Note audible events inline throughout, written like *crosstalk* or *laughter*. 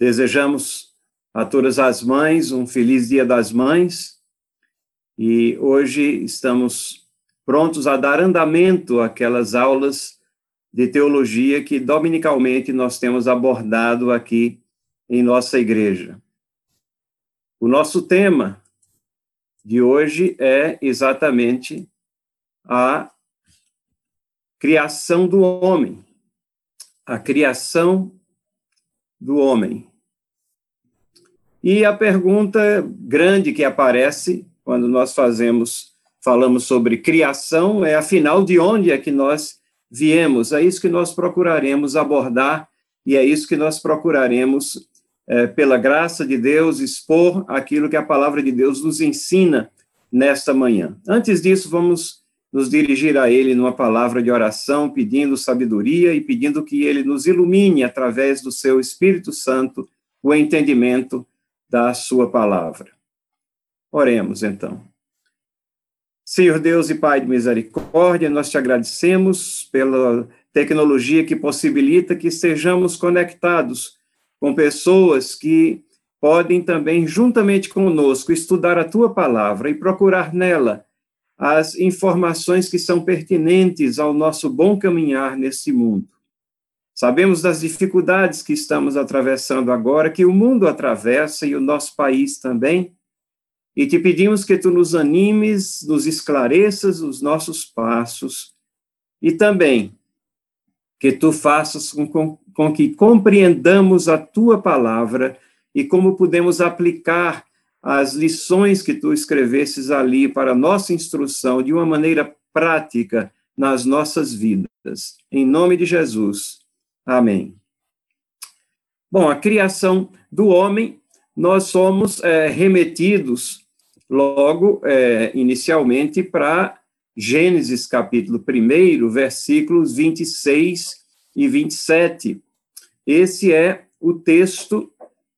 Desejamos a todas as mães um feliz Dia das Mães e hoje estamos prontos a dar andamento àquelas aulas de teologia que dominicalmente nós temos abordado aqui em nossa igreja. O nosso tema de hoje é exatamente a criação do homem. A criação do homem. E a pergunta grande que aparece quando nós fazemos, falamos sobre criação é, afinal, de onde é que nós viemos? É isso que nós procuraremos abordar e é isso que nós procuraremos, é, pela graça de Deus, expor aquilo que a palavra de Deus nos ensina nesta manhã. Antes disso, vamos nos dirigir a Ele numa palavra de oração, pedindo sabedoria e pedindo que Ele nos ilumine através do Seu Espírito Santo o entendimento da Sua palavra. Oremos, então. Senhor Deus e Pai de misericórdia, nós te agradecemos pela tecnologia que possibilita que estejamos conectados com pessoas que podem também, juntamente conosco, estudar a tua palavra e procurar nela as informações que são pertinentes ao nosso bom caminhar nesse mundo. Sabemos das dificuldades que estamos atravessando agora, que o mundo atravessa e o nosso país também, e te pedimos que tu nos animes, nos esclareças os nossos passos e também que tu faças com, com que compreendamos a tua palavra e como podemos aplicar as lições que tu escrevesses ali para nossa instrução de uma maneira prática nas nossas vidas. Em nome de Jesus. Amém. Bom, a criação do homem, nós somos é, remetidos logo, é, inicialmente, para Gênesis capítulo 1, versículos 26 e 27. Esse é o texto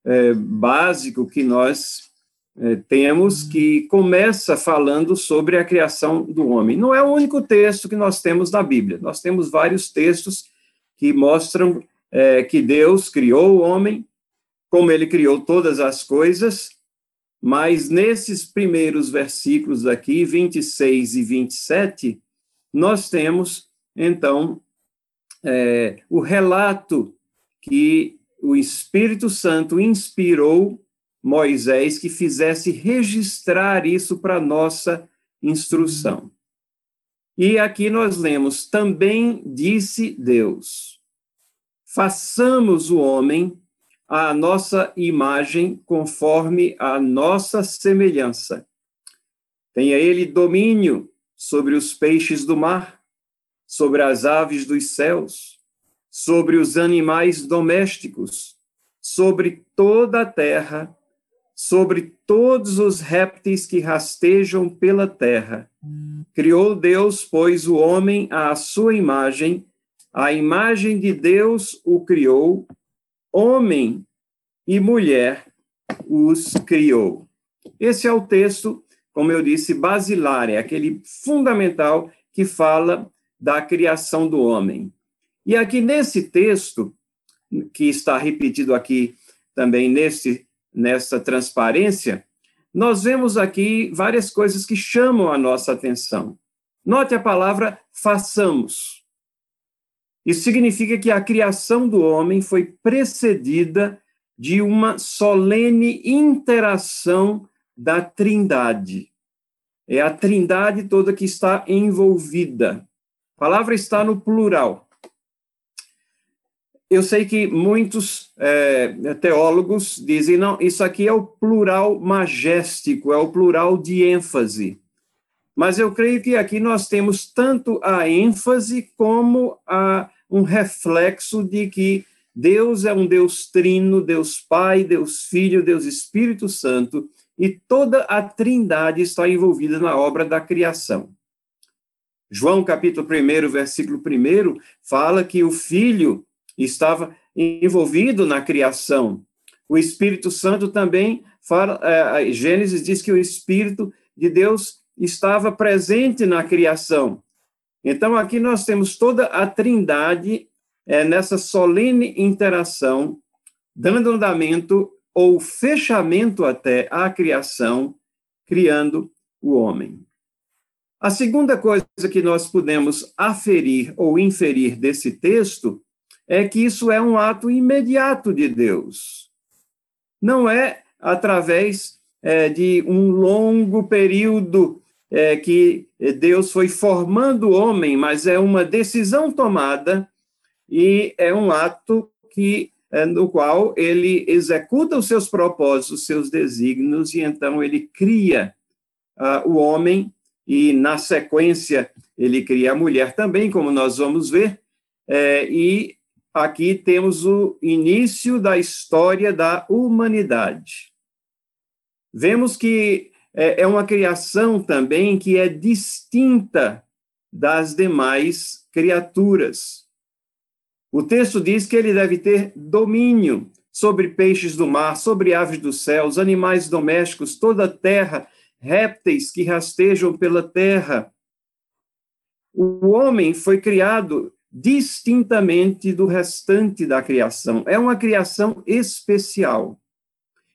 é, básico que nós é, temos, que começa falando sobre a criação do homem. Não é o único texto que nós temos na Bíblia, nós temos vários textos que mostram é, que Deus criou o homem, como ele criou todas as coisas, mas nesses primeiros versículos aqui, 26 e 27, nós temos, então, é, o relato que o Espírito Santo inspirou Moisés que fizesse registrar isso para nossa instrução. E aqui nós lemos: também disse Deus: façamos o homem à nossa imagem, conforme a nossa semelhança. Tenha ele domínio sobre os peixes do mar, sobre as aves dos céus, sobre os animais domésticos, sobre toda a terra sobre todos os répteis que rastejam pela terra. Criou Deus, pois, o homem à sua imagem, a imagem de Deus o criou, homem e mulher os criou. Esse é o texto, como eu disse, basilar, é aquele fundamental que fala da criação do homem. E aqui nesse texto, que está repetido aqui também nesse nessa transparência, nós vemos aqui várias coisas que chamam a nossa atenção. Note a palavra façamos. Isso significa que a criação do homem foi precedida de uma solene interação da Trindade. É a Trindade toda que está envolvida. A palavra está no plural eu sei que muitos é, teólogos dizem, não, isso aqui é o plural majéstico, é o plural de ênfase. Mas eu creio que aqui nós temos tanto a ênfase como a, um reflexo de que Deus é um Deus trino, Deus Pai, Deus Filho, Deus Espírito Santo, e toda a trindade está envolvida na obra da criação. João capítulo 1, versículo 1, fala que o Filho estava envolvido na criação. O Espírito Santo também fala, é, Gênesis diz que o Espírito de Deus estava presente na criação. Então, aqui nós temos toda a trindade é, nessa solene interação dando andamento ou fechamento até à criação, criando o homem. A segunda coisa que nós podemos aferir ou inferir desse texto é que isso é um ato imediato de Deus. Não é através é, de um longo período é, que Deus foi formando o homem, mas é uma decisão tomada e é um ato que é, no qual ele executa os seus propósitos, os seus desígnios, e então ele cria uh, o homem, e na sequência ele cria a mulher também, como nós vamos ver, é, e aqui temos o início da história da humanidade. Vemos que é, é uma criação também que é distinta das demais criaturas. O texto diz que ele deve ter domínio sobre peixes do mar, sobre aves dos céus, animais domésticos, toda a terra, répteis que rastejam pela terra. O homem foi criado distintamente do restante da criação. É uma criação especial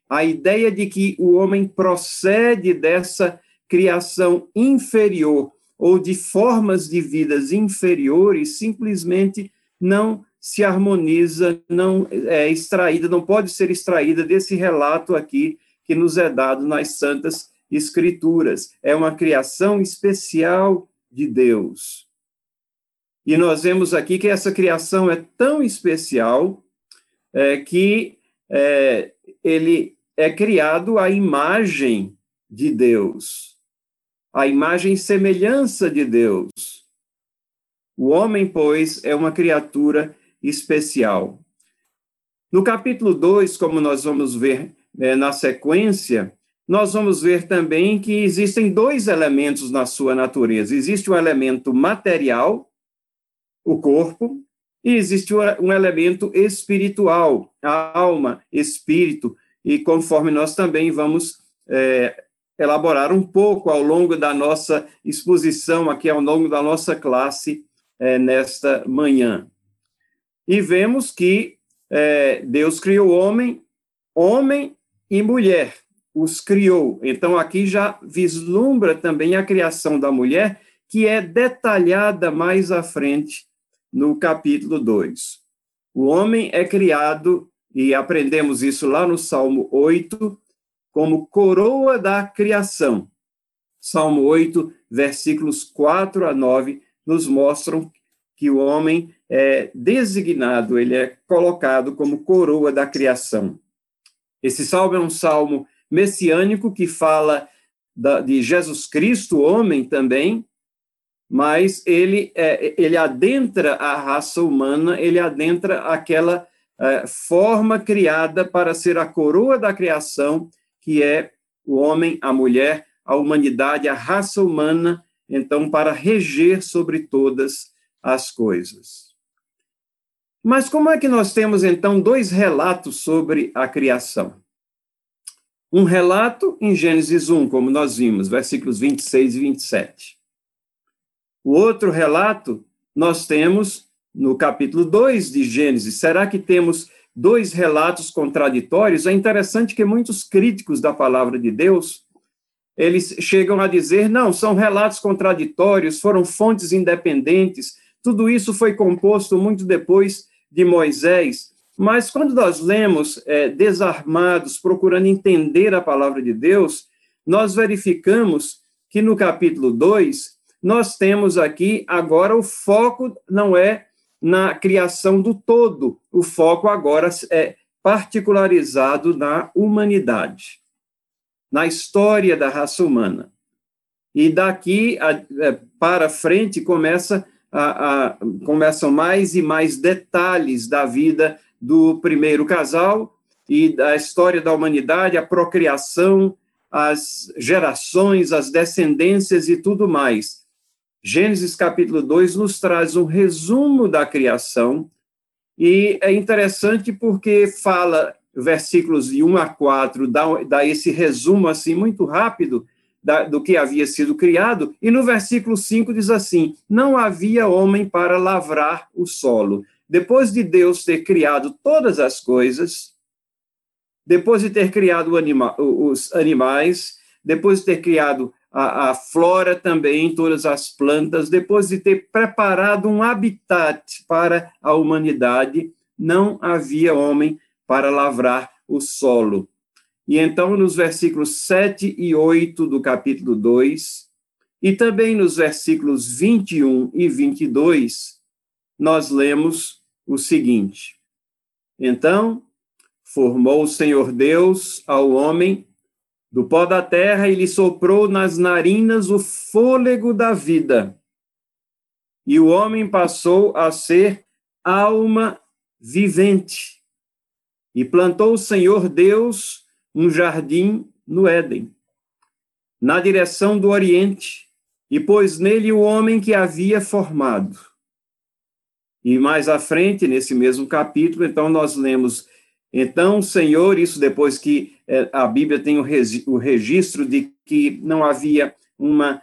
a ideia de que o homem procede dessa criação inferior ou de formas de vidas inferiores simplesmente não se harmoniza, não é extraída, não pode ser extraída desse relato aqui que nos é dado nas santas escrituras. É uma criação especial de Deus. E nós vemos aqui que essa criação é tão especial é, que é, ele é criado à imagem de Deus, a imagem e semelhança de Deus. O homem, pois, é uma criatura especial. No capítulo 2, como nós vamos ver é, na sequência, nós vamos ver também que existem dois elementos na sua natureza. Existe o elemento material, o corpo, e existe um elemento espiritual, a alma, espírito, e conforme nós também vamos é, elaborar um pouco ao longo da nossa exposição, aqui ao longo da nossa classe é, nesta manhã. E vemos que é, Deus criou homem, homem e mulher, os criou. Então, aqui já vislumbra também a criação da mulher, que é detalhada mais à frente no capítulo 2. O homem é criado e aprendemos isso lá no Salmo 8, como coroa da criação. Salmo 8, versículos 4 a 9, nos mostram que o homem é designado, ele é colocado como coroa da criação. Esse salmo é um salmo messiânico que fala de Jesus Cristo, homem também, mas ele, é, ele adentra a raça humana, ele adentra aquela é, forma criada para ser a coroa da criação, que é o homem, a mulher, a humanidade, a raça humana, então, para reger sobre todas as coisas. Mas como é que nós temos, então, dois relatos sobre a criação? Um relato em Gênesis 1, como nós vimos, versículos 26 e 27. O outro relato nós temos no capítulo 2 de Gênesis. Será que temos dois relatos contraditórios? É interessante que muitos críticos da palavra de Deus, eles chegam a dizer, não, são relatos contraditórios, foram fontes independentes, tudo isso foi composto muito depois de Moisés. Mas quando nós lemos é, desarmados, procurando entender a palavra de Deus, nós verificamos que no capítulo 2, nós temos aqui agora o foco não é na criação do todo. O foco agora é particularizado na humanidade, na história da raça humana. E daqui é, para frente começa a, a, começam mais e mais detalhes da vida do primeiro casal e da história da humanidade, a procriação, as gerações, as descendências e tudo mais. Gênesis capítulo 2 nos traz um resumo da criação, e é interessante porque fala, versículos de 1 a 4, dá, dá esse resumo assim muito rápido da, do que havia sido criado, e no versículo 5 diz assim: Não havia homem para lavrar o solo. Depois de Deus ter criado todas as coisas, depois de ter criado anima, os animais, depois de ter criado a, a, flora também, todas as plantas, depois de ter preparado um habitat para a humanidade, não havia homem para lavrar o solo. E então, nos versículos 7 e 8 do capítulo 2, e também nos versículos 21 e 22, nós lemos o seguinte: Então formou o Senhor Deus ao homem do pó da terra e lhe soprou nas narinas o fôlego da vida. E o homem passou a ser alma vivente. E plantou o Senhor Deus um jardim no Éden, na direção do Oriente, e pôs nele o homem que havia formado. E mais à frente, nesse mesmo capítulo, então nós lemos: Então, Senhor, isso depois que é, a Bíblia tem o registro de que não havia uma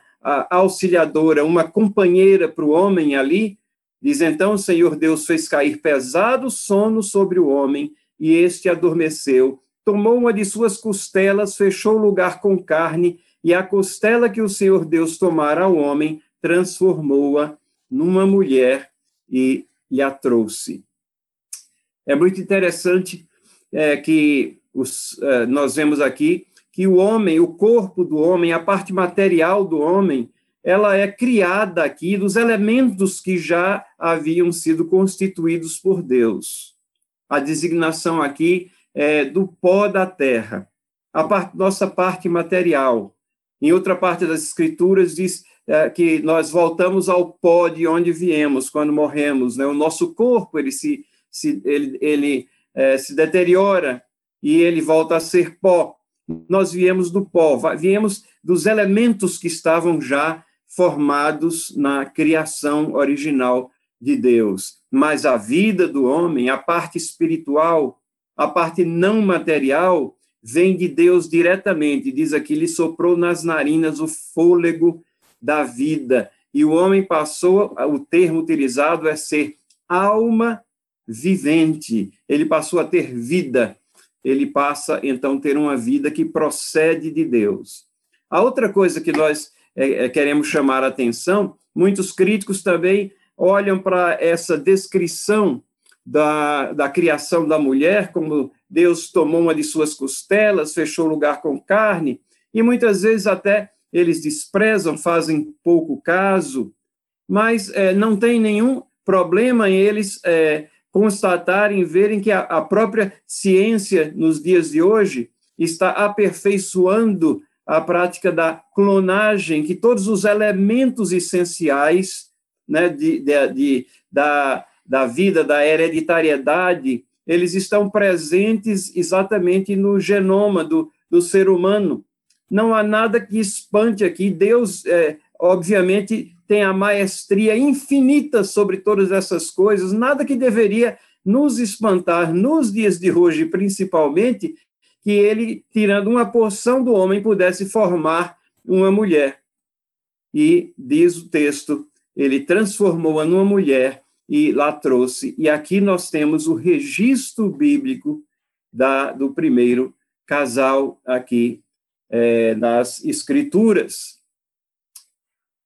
auxiliadora, uma companheira para o homem ali, diz então: o Senhor Deus fez cair pesado sono sobre o homem, e este adormeceu tomou uma de suas costelas, fechou o lugar com carne, e a costela que o Senhor Deus tomara ao homem, transformou-a numa mulher e lhe a trouxe. É muito interessante é, que os, é, nós vemos aqui que o homem, o corpo do homem, a parte material do homem, ela é criada aqui dos elementos que já haviam sido constituídos por Deus. A designação aqui é, do pó da terra, a nossa parte material. Em outra parte das Escrituras diz é, que nós voltamos ao pó de onde viemos quando morremos. Né? O nosso corpo ele se, se ele, ele é, se deteriora e ele volta a ser pó. Nós viemos do pó, viemos dos elementos que estavam já formados na criação original de Deus. Mas a vida do homem, a parte espiritual, a parte não material vem de Deus diretamente. Diz aqui: lhe soprou nas narinas o fôlego da vida. E o homem passou, o termo utilizado é ser alma vivente. Ele passou a ter vida. Ele passa, então, a ter uma vida que procede de Deus. A outra coisa que nós é, é queremos chamar a atenção, muitos críticos também olham para essa descrição da, da criação da mulher, como Deus tomou uma de suas costelas, fechou o lugar com carne, e muitas vezes até eles desprezam, fazem pouco caso, mas é, não tem nenhum problema em eles é, constatarem, verem que a, a própria ciência, nos dias de hoje, está aperfeiçoando a prática da clonagem, que todos os elementos essenciais né, de, de, de da, da vida, da hereditariedade, eles estão presentes exatamente no genoma do, do ser humano. Não há nada que espante aqui. Deus, é, obviamente, tem a maestria infinita sobre todas essas coisas, nada que deveria nos espantar nos dias de hoje, principalmente, que ele, tirando uma porção do homem, pudesse formar uma mulher. E diz o texto, ele transformou-a numa mulher e lá trouxe. E aqui nós temos o registro bíblico da, do primeiro casal aqui é, nas Escrituras.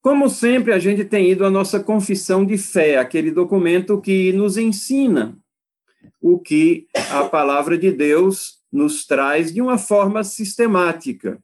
Como sempre, a gente tem ido à nossa confissão de fé, aquele documento que nos ensina o que a palavra de Deus nos traz de uma forma sistemática.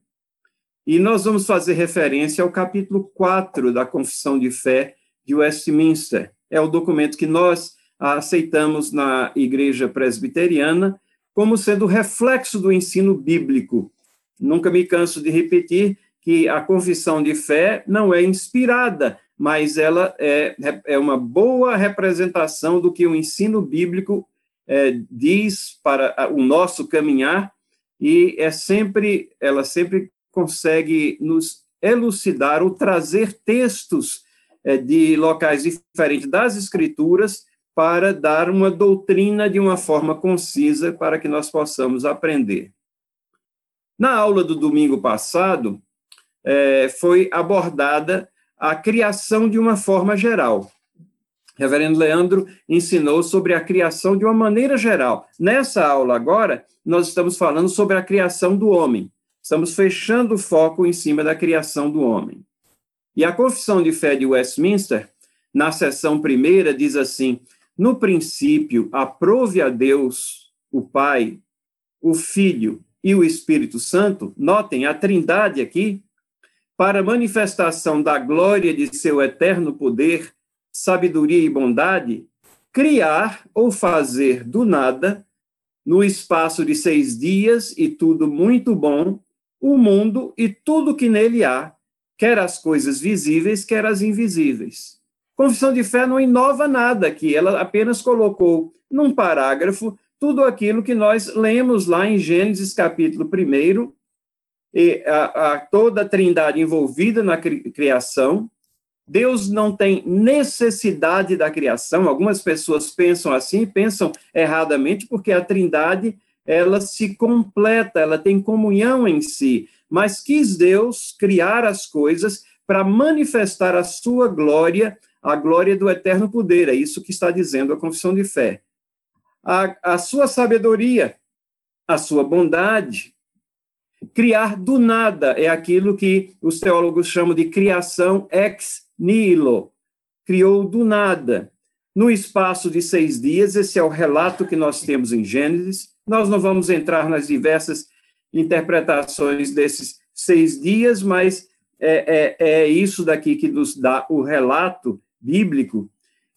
E nós vamos fazer referência ao capítulo 4 da Confissão de Fé de Westminster, é o documento que nós aceitamos na Igreja Presbiteriana como sendo reflexo do ensino bíblico. Nunca me canso de repetir que a confissão de fé não é inspirada, mas ela é, é uma boa representação do que o ensino bíblico é, diz para o nosso caminhar e é sempre ela sempre consegue nos elucidar ou trazer textos é, de locais diferentes das Escrituras para dar uma doutrina de uma forma concisa para que nós possamos aprender. Na aula do domingo passado, é, foi abordada a criação de uma forma geral. Reverendo Leandro ensinou sobre a criação de uma maneira geral. Nessa aula agora, nós estamos falando sobre a criação do homem. Estamos fechando o foco em cima da criação do homem. E a Confissão de Fé de Westminster, na seção primeira, diz assim: No princípio, aprove a Deus, o Pai, o Filho e o Espírito Santo, notem a trindade aqui, para manifestação da glória de seu eterno poder sabedoria e bondade, criar ou fazer do nada, no espaço de seis dias e tudo muito bom, o mundo e tudo que nele há, quer as coisas visíveis, quer as invisíveis. Confissão de fé não inova nada aqui, ela apenas colocou num parágrafo tudo aquilo que nós lemos lá em Gênesis capítulo 1, e a, a toda a trindade envolvida na criação, Deus não tem necessidade da criação. Algumas pessoas pensam assim, pensam erradamente, porque a Trindade ela se completa, ela tem comunhão em si. Mas quis Deus criar as coisas para manifestar a sua glória, a glória do eterno poder. É isso que está dizendo a confissão de fé. A, a sua sabedoria, a sua bondade, criar do nada é aquilo que os teólogos chamam de criação ex Nilo, criou do nada. No espaço de seis dias, esse é o relato que nós temos em Gênesis. Nós não vamos entrar nas diversas interpretações desses seis dias, mas é, é, é isso daqui que nos dá o relato bíblico.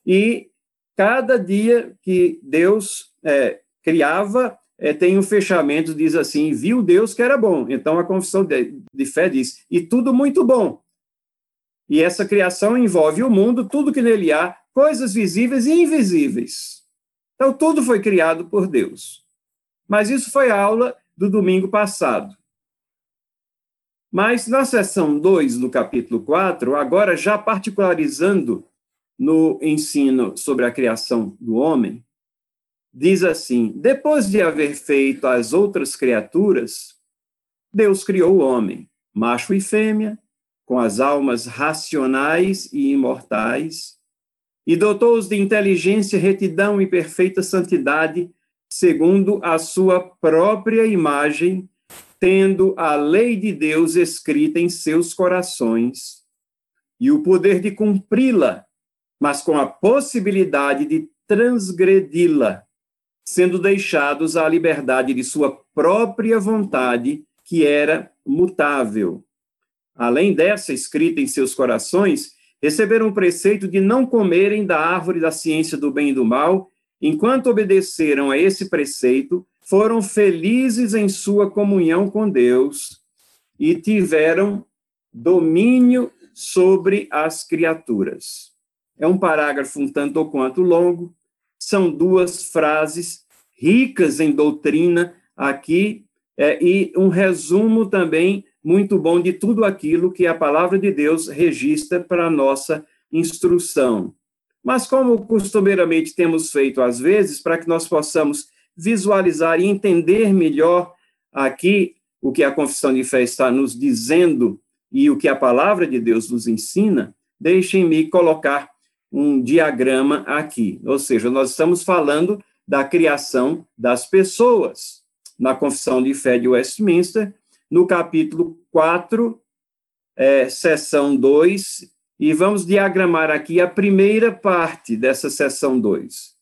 E cada dia que Deus é, criava, é, tem um fechamento, diz assim: viu Deus que era bom. Então a confissão de, de fé diz: e tudo muito bom. E essa criação envolve o mundo, tudo que nele há, coisas visíveis e invisíveis. Então, tudo foi criado por Deus. Mas isso foi a aula do domingo passado. Mas na seção 2 do capítulo 4, agora já particularizando no ensino sobre a criação do homem, diz assim: Depois de haver feito as outras criaturas, Deus criou o homem, macho e fêmea, com as almas racionais e imortais, e dotou-os de inteligência, retidão e perfeita santidade, segundo a sua própria imagem, tendo a lei de Deus escrita em seus corações, e o poder de cumpri-la, mas com a possibilidade de transgredi-la, sendo deixados à liberdade de sua própria vontade, que era mutável além dessa escrita em seus corações, receberam o preceito de não comerem da árvore da ciência do bem e do mal, enquanto obedeceram a esse preceito, foram felizes em sua comunhão com Deus e tiveram domínio sobre as criaturas. É um parágrafo um tanto ou quanto longo, são duas frases ricas em doutrina aqui, é, e um resumo também muito bom de tudo aquilo que a palavra de Deus registra para nossa instrução. Mas, como costumeiramente temos feito às vezes, para que nós possamos visualizar e entender melhor aqui o que a confissão de fé está nos dizendo e o que a palavra de Deus nos ensina, deixem-me colocar um diagrama aqui. Ou seja, nós estamos falando da criação das pessoas. Na confissão de fé de Westminster, no capítulo 4, é, seção 2, e vamos diagramar aqui a primeira parte dessa seção 2.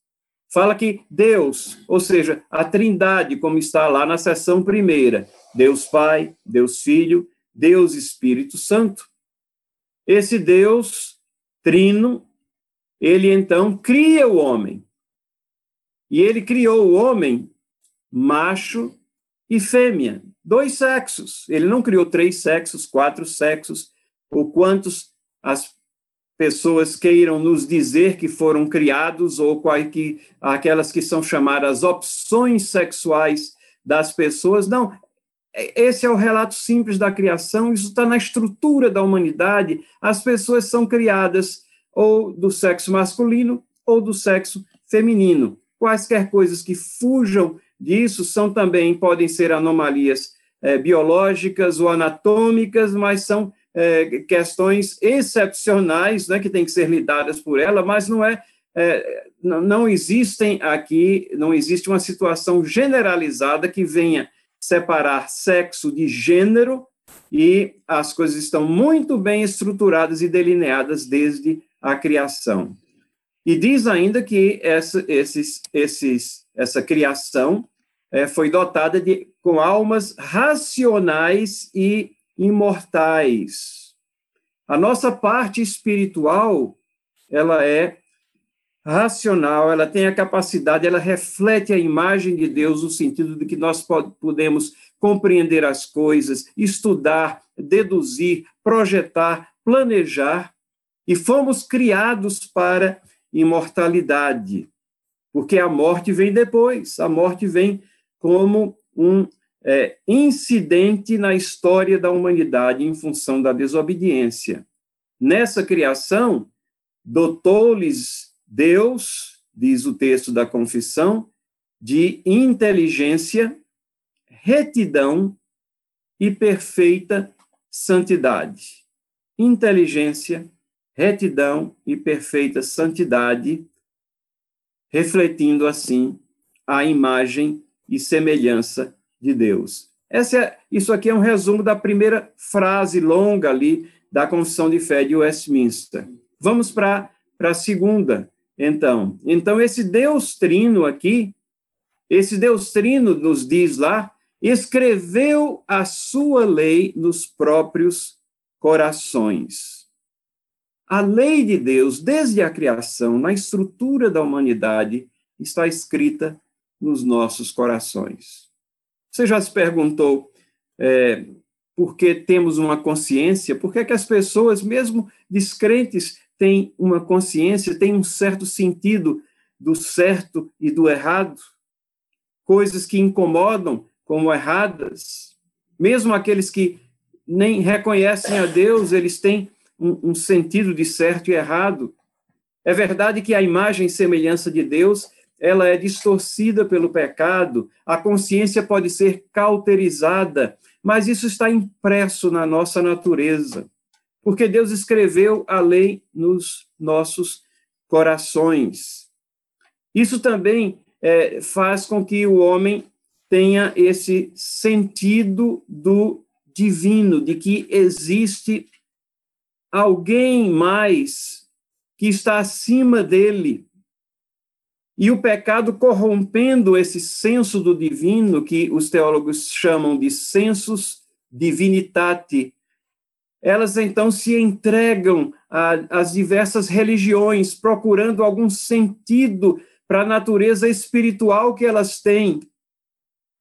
Fala que Deus, ou seja, a Trindade, como está lá na seção primeira, Deus Pai, Deus Filho, Deus Espírito Santo. Esse Deus trino, ele então cria o homem. E ele criou o homem macho e fêmea dois sexos. Ele não criou três sexos, quatro sexos, ou quantos as pessoas queiram nos dizer que foram criados, ou qual que, aquelas que são chamadas opções sexuais das pessoas. Não, esse é o relato simples da criação, isso está na estrutura da humanidade. As pessoas são criadas ou do sexo masculino ou do sexo feminino. Quaisquer coisas que fujam disso são também podem ser anomalias é, biológicas ou anatômicas, mas são é, questões excepcionais, né, que têm que ser lidadas por ela, mas não é, é, não existem aqui, não existe uma situação generalizada que venha separar sexo de gênero e as coisas estão muito bem estruturadas e delineadas desde a criação. E diz ainda que essa, esses, esses, essa criação é, foi dotada de, com almas racionais e imortais. A nossa parte espiritual, ela é racional, ela tem a capacidade, ela reflete a imagem de Deus no sentido de que nós podemos compreender as coisas, estudar, deduzir, projetar, planejar, e fomos criados para imortalidade, porque a morte vem depois, a morte vem como um é, incidente na história da humanidade em função da desobediência. Nessa criação, dotou-lhes Deus, diz o texto da confissão, de inteligência, retidão e perfeita santidade. Inteligência, retidão e perfeita santidade, refletindo assim a imagem e semelhança de Deus. É, isso aqui é um resumo da primeira frase longa ali da Confissão de Fé de Westminster. Vamos para a segunda, então, então esse Deus Trino aqui, esse Deus Trino nos diz lá, escreveu a sua lei nos próprios corações. A lei de Deus, desde a criação, na estrutura da humanidade, está escrita nos nossos corações. Você já se perguntou é, por que temos uma consciência? Por que, é que as pessoas, mesmo descrentes, tem uma consciência, tem um certo sentido do certo e do errado, coisas que incomodam como erradas, mesmo aqueles que nem reconhecem a Deus, eles têm um, um sentido de certo e errado. É verdade que a imagem e semelhança de Deus ela é distorcida pelo pecado, a consciência pode ser cauterizada, mas isso está impresso na nossa natureza porque Deus escreveu a lei nos nossos corações. Isso também é, faz com que o homem tenha esse sentido do divino, de que existe alguém mais que está acima dele. E o pecado corrompendo esse senso do divino, que os teólogos chamam de sensus divinitate, elas então se entregam às diversas religiões, procurando algum sentido para a natureza espiritual que elas têm,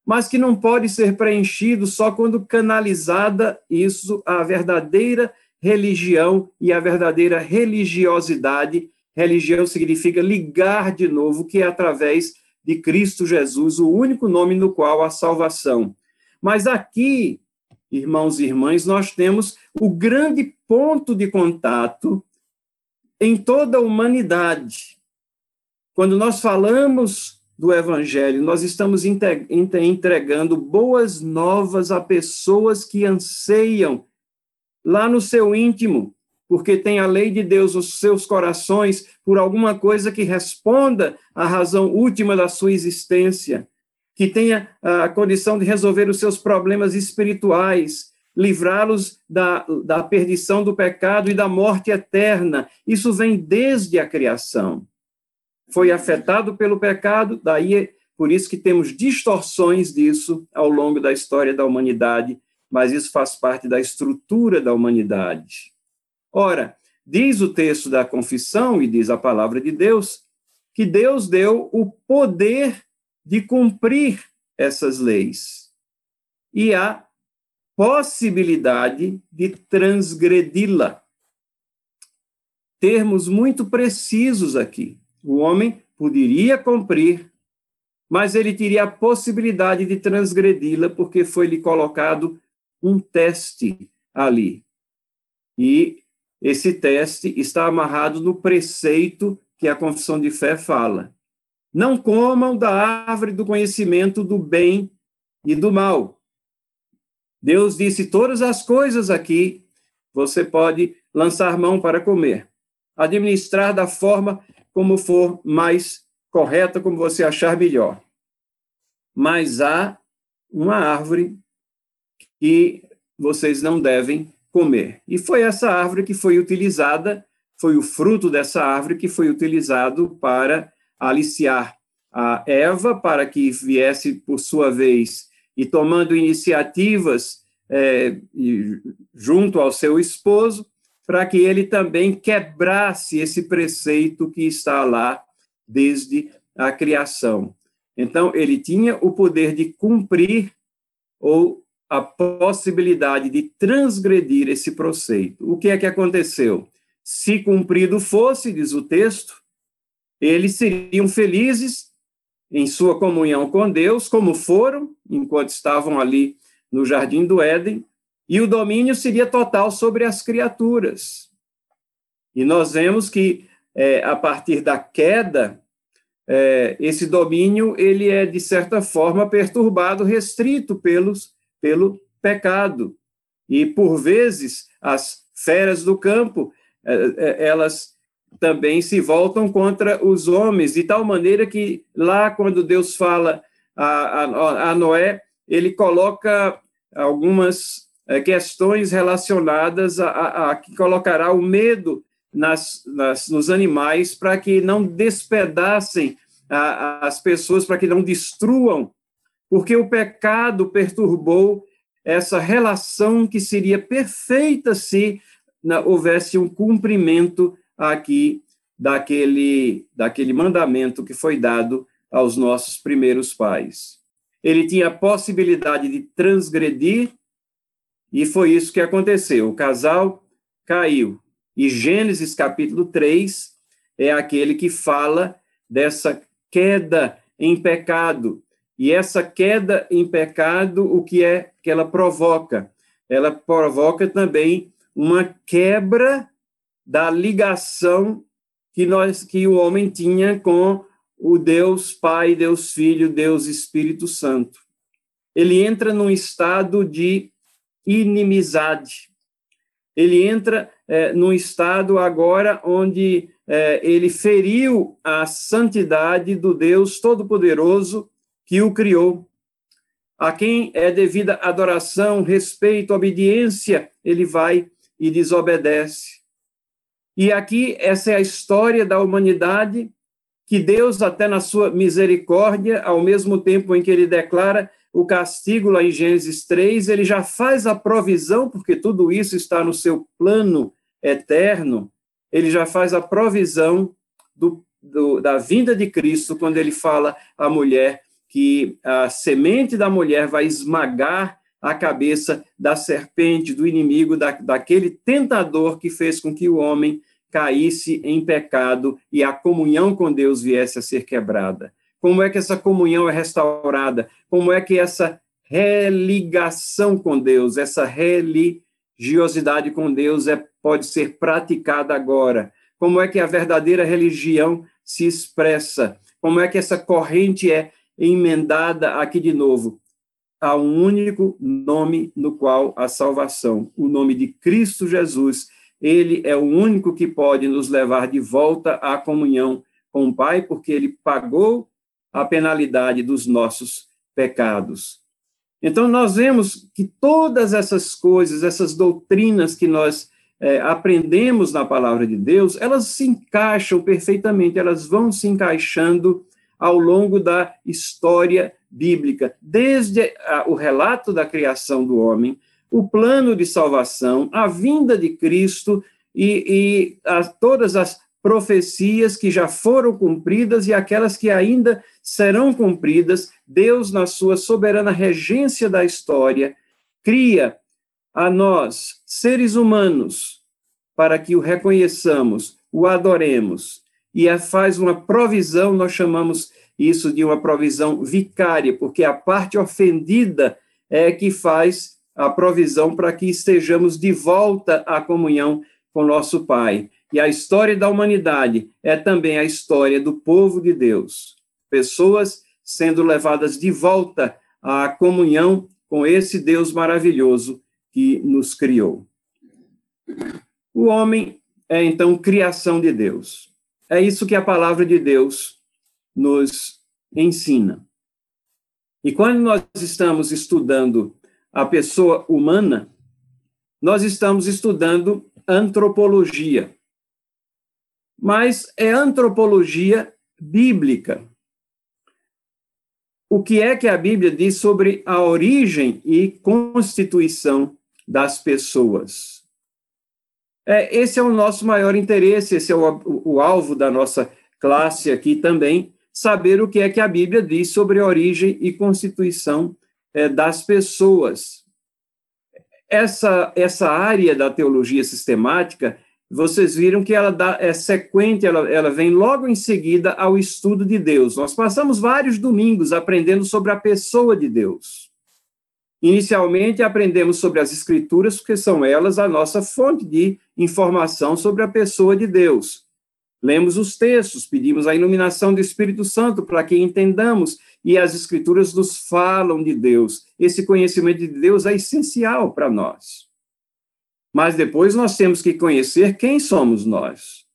mas que não pode ser preenchido só quando canalizada isso à verdadeira religião e à verdadeira religiosidade. Religião significa ligar de novo, que é através de Cristo Jesus, o único nome no qual há salvação. Mas aqui irmãos e irmãs, nós temos o grande ponto de contato em toda a humanidade. Quando nós falamos do Evangelho, nós estamos entregando boas novas a pessoas que anseiam lá no seu íntimo, porque tem a lei de Deus nos seus corações por alguma coisa que responda à razão última da sua existência que tenha a condição de resolver os seus problemas espirituais, livrá-los da, da perdição do pecado e da morte eterna. Isso vem desde a criação. Foi afetado pelo pecado, daí por isso que temos distorções disso ao longo da história da humanidade, mas isso faz parte da estrutura da humanidade. Ora, diz o texto da confissão e diz a palavra de Deus que Deus deu o poder de cumprir essas leis e a possibilidade de transgredi-la. Termos muito precisos aqui. O homem poderia cumprir, mas ele teria a possibilidade de transgredi-la porque foi-lhe colocado um teste ali. E esse teste está amarrado no preceito que a confissão de fé fala. Não comam da árvore do conhecimento do bem e do mal. Deus disse todas as coisas aqui, você pode lançar mão para comer, administrar da forma como for mais correta, como você achar melhor. Mas há uma árvore que vocês não devem comer. E foi essa árvore que foi utilizada, foi o fruto dessa árvore que foi utilizado para aliciar a Eva, para que viesse, por sua vez, e tomando iniciativas é, junto ao seu esposo, para que ele também quebrasse esse preceito que está lá desde a criação. Então, ele tinha o poder de cumprir ou a possibilidade de transgredir esse preceito. O que é que aconteceu? Se cumprido fosse, diz o texto, eles seriam felizes em sua comunhão com Deus, como foram enquanto estavam ali no jardim do Éden, e o domínio seria total sobre as criaturas. E nós vemos que é, a partir da queda, é, esse domínio ele é de certa forma perturbado, restrito pelos pelo pecado. E por vezes as feras do campo é, é, elas também se voltam contra os homens, de tal maneira que lá, quando Deus fala a, a, a Noé, ele coloca algumas é, questões relacionadas a, a, a, que colocará o medo nas, nas, nos animais para que não despedacem a, as pessoas, para que não destruam, porque o pecado perturbou essa relação que seria perfeita se houvesse um cumprimento aqui daquele, daquele mandamento que foi dado aos nossos primeiros pais. Ele tinha a possibilidade de transgredir, e foi isso que aconteceu. O casal caiu. E Gênesis capítulo 3 é aquele que fala dessa queda em pecado. E essa queda em pecado, o que é que ela provoca? Ela provoca também uma quebra da ligação que nós que o homem tinha com o Deus Pai, Deus Filho, Deus Espírito Santo. Ele entra num estado de inimizade. Ele entra é, num estado agora onde é, ele feriu a santidade do Deus Todo-Poderoso que o criou. A quem é devida adoração, respeito, obediência, ele vai e desobedece. E aqui, essa é a história da humanidade, que Deus, até na sua misericórdia, ao mesmo tempo em que ele declara o castigo lá em Gênesis 3, ele já faz a provisão, porque tudo isso está no seu plano eterno, ele já faz a provisão do, do, da vinda de Cristo, quando ele fala à mulher que a semente da mulher vai esmagar a cabeça da serpente, do inimigo, da, daquele tentador que fez com que o homem caísse em pecado e a comunhão com Deus viesse a ser quebrada. Como é que essa comunhão é restaurada? Como é que essa religação com Deus, essa religiosidade com Deus é, pode ser praticada agora? Como é que a verdadeira religião se expressa? Como é que essa corrente é emendada aqui de novo? Há um único nome no qual a salvação, o nome de Cristo Jesus, ele é o único que pode nos levar de volta à comunhão com o Pai, porque ele pagou a penalidade dos nossos pecados. Então, nós vemos que todas essas coisas, essas doutrinas que nós é, aprendemos na palavra de Deus, elas se encaixam perfeitamente, elas vão se encaixando ao longo da história bíblica, desde o relato da criação do homem, o plano de salvação, a vinda de Cristo e, e a, todas as profecias que já foram cumpridas e aquelas que ainda serão cumpridas, Deus, na sua soberana regência da história, cria a nós, seres humanos, para que o reconheçamos, o adoremos, e faz uma provisão, nós chamamos isso de uma provisão vicária, porque a parte ofendida é que faz a provisão para que estejamos de volta à comunhão com nosso Pai. E a história da humanidade é também a história do povo de Deus. Pessoas sendo levadas de volta à comunhão com esse Deus maravilhoso que nos criou. O homem é então criação de Deus. É isso que a palavra de Deus nos ensina. E quando nós estamos estudando a pessoa humana, nós estamos estudando antropologia. Mas é antropologia bíblica. O que é que a Bíblia diz sobre a origem e constituição das pessoas? É, esse é o nosso maior interesse, esse é o, o alvo da nossa classe aqui também, saber o que é que a Bíblia diz sobre a origem e constituição é, das pessoas. Essa, essa área da teologia sistemática, vocês viram que ela dá, é sequente, ela, ela vem logo em seguida ao estudo de Deus. Nós passamos vários domingos aprendendo sobre a pessoa de Deus. Inicialmente, aprendemos sobre as Escrituras, porque são elas a nossa fonte de informação sobre a pessoa de Deus. Lemos os textos, pedimos a iluminação do Espírito Santo para que entendamos, e as Escrituras nos falam de Deus. Esse conhecimento de Deus é essencial para nós. Mas depois nós temos que conhecer quem somos nós.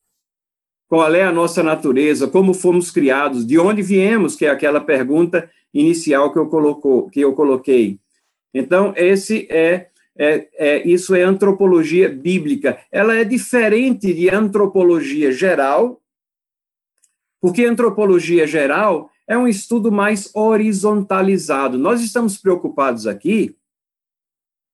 Qual é a nossa natureza, como fomos criados, de onde viemos, que é aquela pergunta inicial que eu, colocou, que eu coloquei. Então, esse é é, é, isso é antropologia bíblica. Ela é diferente de antropologia geral, porque antropologia geral é um estudo mais horizontalizado. Nós estamos preocupados aqui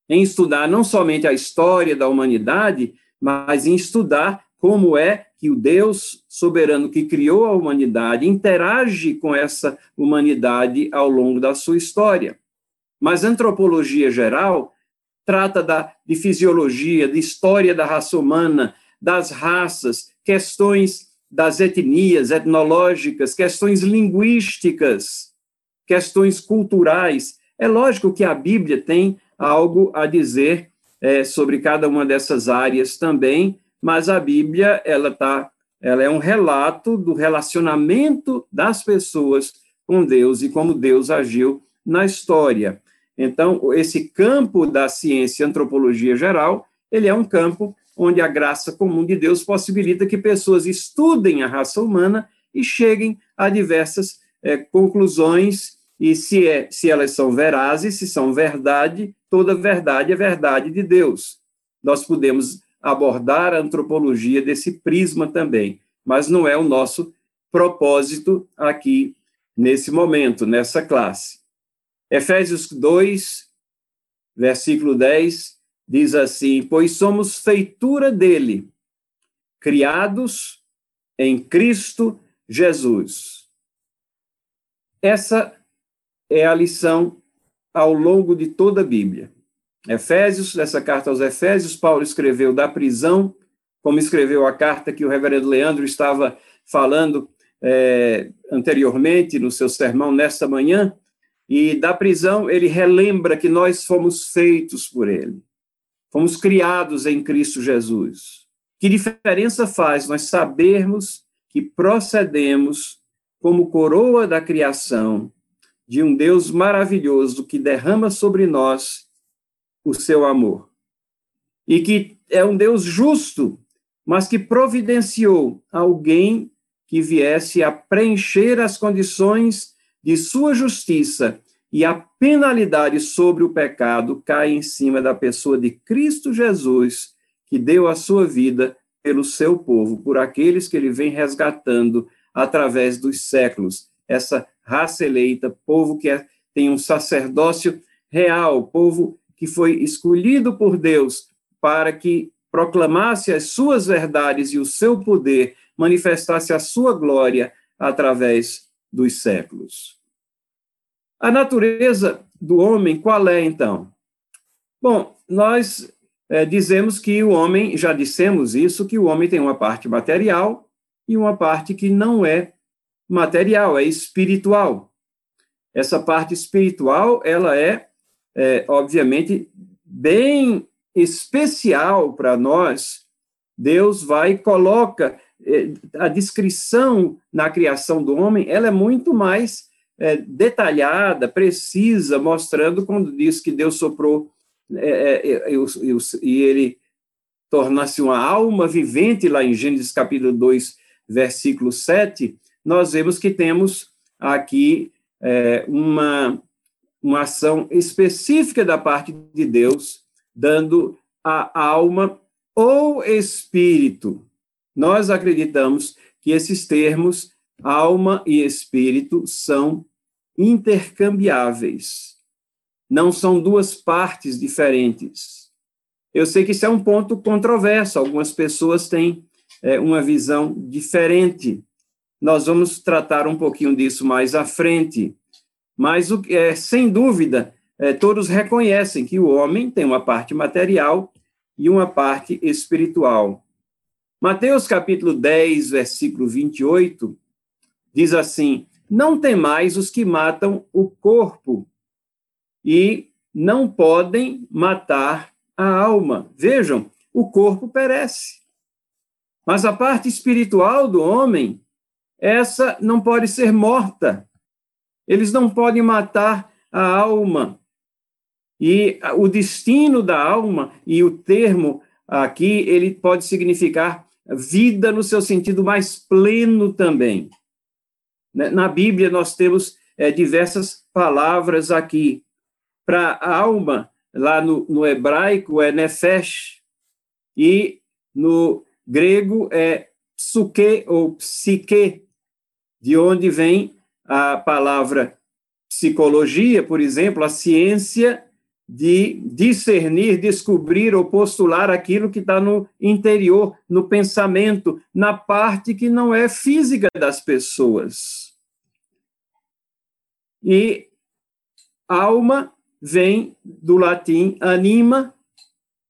em estudar não somente a história da humanidade, mas em estudar como é que o Deus soberano que criou a humanidade interage com essa humanidade ao longo da sua história. Mas antropologia geral trata da, de fisiologia, de história da raça humana, das raças, questões das etnias etnológicas, questões linguísticas, questões culturais. É lógico que a Bíblia tem algo a dizer é, sobre cada uma dessas áreas também, mas a Bíblia ela tá, ela é um relato do relacionamento das pessoas com Deus e como Deus agiu na história. Então, esse campo da ciência antropologia geral, ele é um campo onde a graça comum de Deus possibilita que pessoas estudem a raça humana e cheguem a diversas é, conclusões, e se, é, se elas são verazes, se são verdade, toda verdade é verdade de Deus. Nós podemos abordar a antropologia desse prisma também, mas não é o nosso propósito aqui nesse momento, nessa classe. Efésios 2, versículo 10, diz assim: Pois somos feitura dele, criados em Cristo Jesus. Essa é a lição ao longo de toda a Bíblia. Efésios, essa carta aos Efésios, Paulo escreveu da prisão, como escreveu a carta que o reverendo Leandro estava falando é, anteriormente no seu sermão nesta manhã, e da prisão, ele relembra que nós fomos feitos por ele. Fomos criados em Cristo Jesus. Que diferença faz nós sabermos que procedemos como coroa da criação de um Deus maravilhoso que derrama sobre nós o seu amor. E que é um Deus justo, mas que providenciou alguém que viesse a preencher as condições de sua justiça e a penalidade sobre o pecado cai em cima da pessoa de Cristo Jesus, que deu a sua vida pelo seu povo, por aqueles que ele vem resgatando através dos séculos. Essa raça eleita, povo que é, tem um sacerdócio real, povo que foi escolhido por Deus para que proclamasse as suas verdades e o seu poder, manifestasse a sua glória através dos séculos. A natureza do homem, qual é então? Bom, nós é, dizemos que o homem, já dissemos isso, que o homem tem uma parte material e uma parte que não é material, é espiritual. Essa parte espiritual, ela é, é obviamente, bem especial para nós. Deus vai e coloca é, a descrição na criação do homem, ela é muito mais é, detalhada, precisa, mostrando quando diz que Deus soprou é, é, e, ele torna-se uma alma vivente, lá em Gênesis capítulo 2, versículo 7, nós vemos que temos aqui é, uma, uma ação específica da parte de Deus, dando a alma ou espírito. Nós acreditamos que esses termos, alma e espírito, são intercambiáveis. Não são duas partes diferentes. Eu sei que isso é um ponto controverso, algumas pessoas têm é, uma visão diferente. Nós vamos tratar um pouquinho disso mais à frente. Mas, o, é, sem dúvida, é, todos reconhecem que o homem tem uma parte material e uma parte espiritual. Mateus capítulo 10, versículo 28, diz assim: Não temais os que matam o corpo e não podem matar a alma. Vejam, o corpo perece. Mas a parte espiritual do homem, essa não pode ser morta. Eles não podem matar a alma. E o destino da alma, e o termo aqui, ele pode significar vida no seu sentido mais pleno também. Né, na Bíblia, nós temos é, diversas palavras aqui. Para a alma, lá no, no hebraico, é nefesh, e no grego é psuque ou psique, de onde vem a palavra psicologia, por exemplo, a ciência de discernir, descobrir ou postular aquilo que está no interior, no pensamento, na parte que não é física das pessoas. E alma vem do latim anima,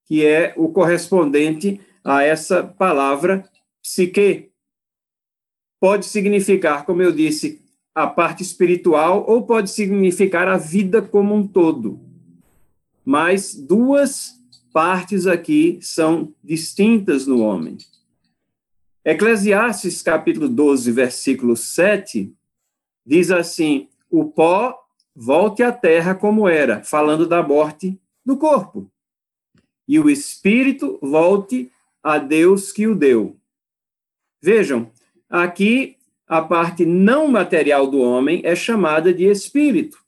que é o correspondente a essa palavra psique pode significar, como eu disse, a parte espiritual ou pode significar a vida como um todo. Mas duas partes aqui são distintas no homem. Eclesiastes capítulo 12, versículo 7 diz assim: "O pó volte à terra como era", falando da morte do corpo. "E o espírito volte a Deus que o deu". Vejam, Aqui, a parte não material do homem é chamada de espírito.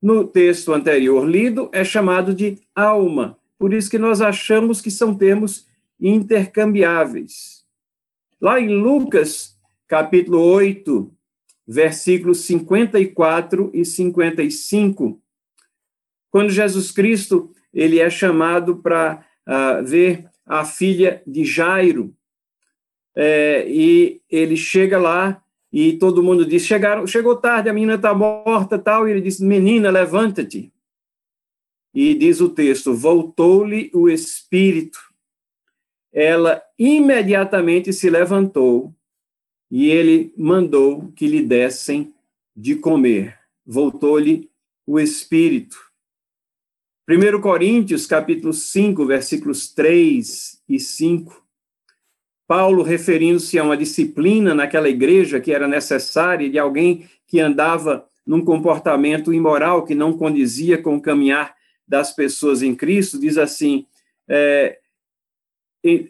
No texto anterior lido, é chamado de alma. Por isso que nós achamos que são termos intercambiáveis. Lá em Lucas, capítulo 8, versículos 54 e 55, quando Jesus Cristo ele é chamado para uh, ver a filha de Jairo, é, e ele chega lá e todo mundo diz: Chegaram, chegou tarde, a menina está morta, tal. E ele diz: Menina, levanta-te. E diz o texto: voltou-lhe o espírito. Ela imediatamente se levantou e ele mandou que lhe dessem de comer. Voltou-lhe o espírito. 1 Coríntios, capítulo 5, versículos 3 e 5. Paulo, referindo-se a uma disciplina naquela igreja que era necessária, de alguém que andava num comportamento imoral que não condizia com o caminhar das pessoas em Cristo, diz assim: é,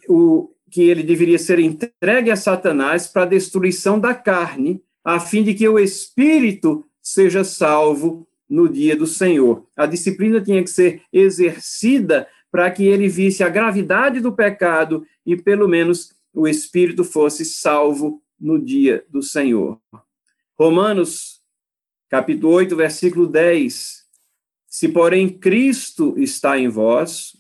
o, que ele deveria ser entregue a Satanás para a destruição da carne, a fim de que o espírito seja salvo no dia do Senhor. A disciplina tinha que ser exercida para que ele visse a gravidade do pecado e, pelo menos, o espírito fosse salvo no dia do Senhor. Romanos, capítulo 8, versículo 10. Se, porém, Cristo está em vós,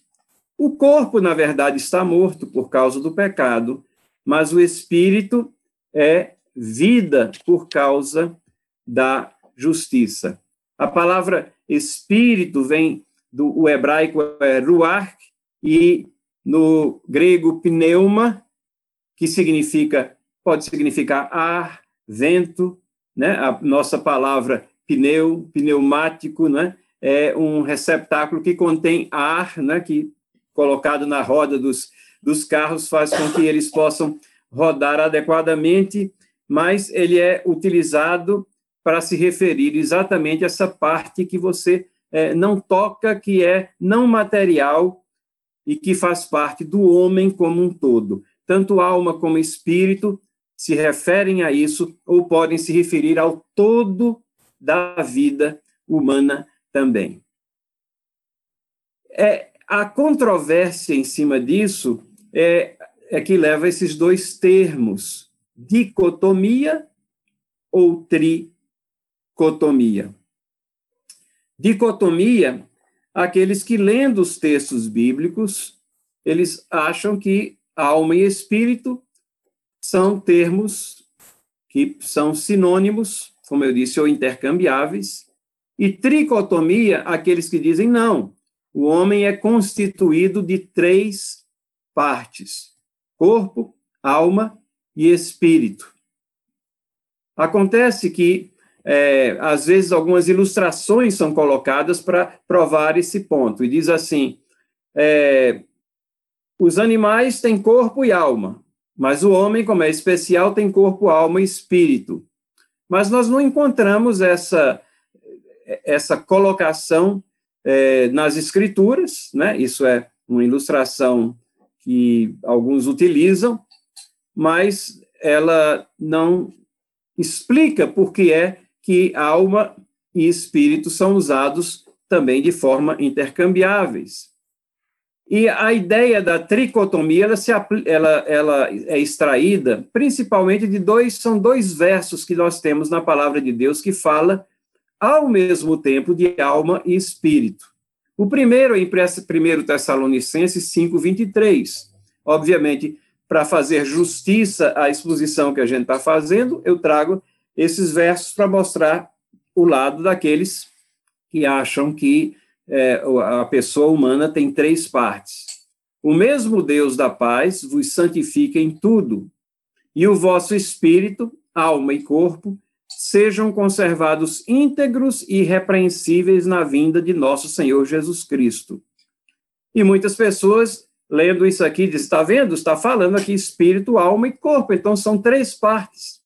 o corpo, na verdade, está morto por causa do pecado, mas o espírito é vida por causa da justiça. A palavra espírito vem do hebraico é ruach e no grego pneuma, que significa, pode significar ar, vento, né? A nossa palavra pneu, pneumático, né? É um receptáculo que contém ar, né? Que colocado na roda dos, dos carros faz com que eles possam rodar adequadamente, mas ele é utilizado para se referir exatamente a essa parte que você é, não toca, que é não material e que faz parte do homem como um todo tanto alma como espírito, se referem a isso ou podem se referir ao todo da vida humana também. É, a controvérsia em cima disso é, é que leva esses dois termos, dicotomia ou tricotomia. Dicotomia, aqueles que lendo os textos bíblicos, eles acham que alma e espírito são termos que são sinônimos, como eu disse, ou intercambiáveis, e tricotomia, aqueles que dizem não, o homem é constituído de três partes: corpo, alma e espírito. Acontece que é, às vezes algumas ilustrações são colocadas para provar esse ponto. E diz assim: é, os animais têm corpo e alma, mas o homem, como é especial, tem corpo, alma e espírito. Mas nós não encontramos essa, essa colocação é, nas escrituras, né? Isso é uma ilustração que alguns utilizam, mas ela não explica por que é que alma e espírito são usados também de forma intercambiáveis. E a ideia da tricotomia ela, se, ela, ela é extraída principalmente de dois, são dois versos que nós temos na palavra de Deus que fala ao mesmo tempo de alma e espírito. O primeiro é em 1 Tessalonicenses 5, 23. Obviamente, para fazer justiça à exposição que a gente está fazendo, eu trago esses versos para mostrar o lado daqueles que acham que é, a pessoa humana tem três partes. O mesmo Deus da paz vos santifica em tudo, e o vosso espírito, alma e corpo sejam conservados íntegros e irrepreensíveis na vinda de nosso Senhor Jesus Cristo. E muitas pessoas, lendo isso aqui, dizem: está vendo? Está falando aqui espírito, alma e corpo. Então são três partes.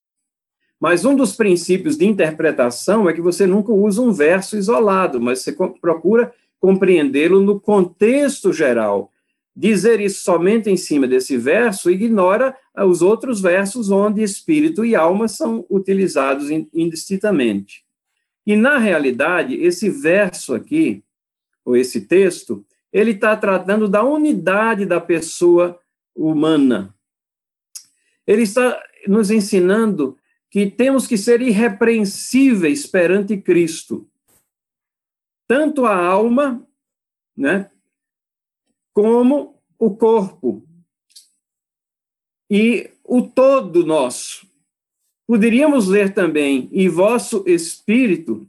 Mas um dos princípios de interpretação é que você nunca usa um verso isolado, mas você procura compreendê-lo no contexto geral. Dizer isso somente em cima desse verso ignora os outros versos onde espírito e alma são utilizados indistintamente. E, na realidade, esse verso aqui, ou esse texto, ele está tratando da unidade da pessoa humana. Ele está nos ensinando que temos que ser irrepreensíveis perante Cristo. Tanto a alma, né, como o corpo. E o todo nosso. Poderíamos ler também, e vosso espírito,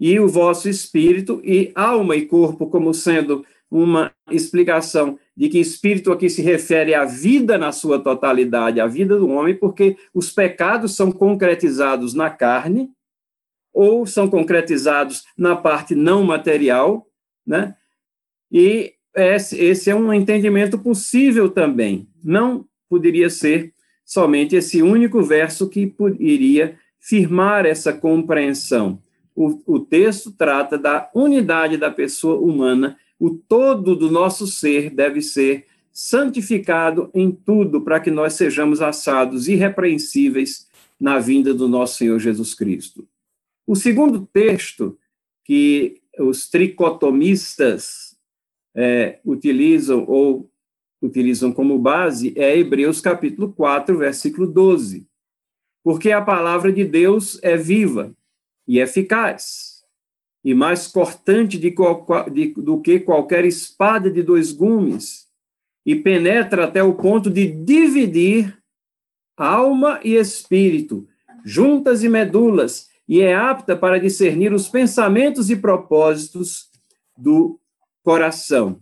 e o vosso espírito, e alma e corpo, como sendo uma explicação de que espírito aqui se refere à vida na sua totalidade, à vida do homem, porque os pecados são concretizados na carne ou são concretizados na parte não material, né? E esse é um entendimento possível também. Não poderia ser somente esse único verso que iria firmar essa compreensão. O, o texto trata da unidade da pessoa humana o todo do nosso ser deve ser santificado em tudo para que nós sejamos assados irrepreensíveis na vinda do nosso Senhor Jesus Cristo. O segundo texto que os tricotomistas é, utilizam ou utilizam como base é Hebreus capítulo 4, versículo 12. Porque a palavra de Deus é viva e eficaz e mais cortante de, de, do que qualquer espada de dois gumes, e penetra até o ponto de dividir alma e espírito, juntas e medulas, e é apta para discernir os pensamentos e propósitos do coração.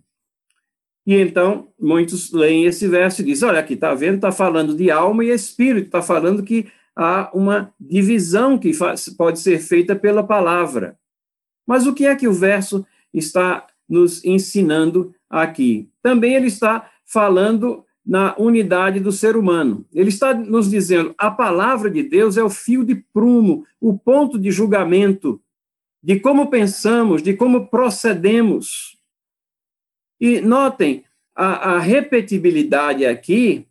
E então, muitos leem esse verso e dizem: olha, aqui está vendo, está falando de alma e espírito, está falando que há uma divisão que faz, pode ser feita pela palavra. Mas o que é que o verso está nos ensinando aqui? Também ele está falando na unidade do ser humano. Ele está nos dizendo: a palavra de Deus é o fio de prumo, o ponto de julgamento de como pensamos, de como procedemos. E notem, a, a repetibilidade aqui,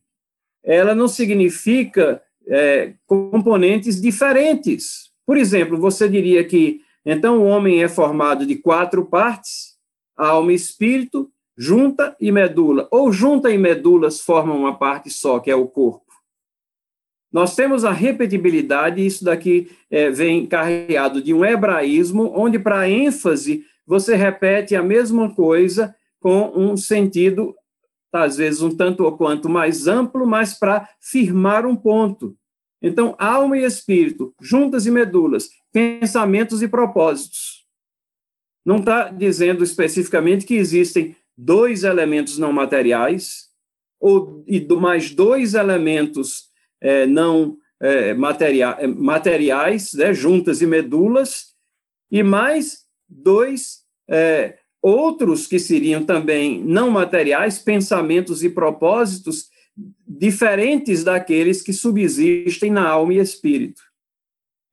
ela não significa é, componentes diferentes. Por exemplo, você diria que então o homem é formado de quatro partes: alma e espírito, junta e medula, ou junta e medulas formam uma parte só, que é o corpo. Nós temos a repetibilidade, isso daqui é, vem carregado de um hebraísmo, onde, para ênfase, você repete a mesma coisa com um sentido, às vezes, um tanto ou quanto mais amplo, mas para firmar um ponto. Então, alma e espírito, juntas e medulas, pensamentos e propósitos. Não está dizendo especificamente que existem dois elementos não materiais, ou e mais dois elementos é, não é, materia, é, materiais, né, juntas e medulas, e mais dois é, outros que seriam também não materiais, pensamentos e propósitos diferentes daqueles que subsistem na alma e espírito.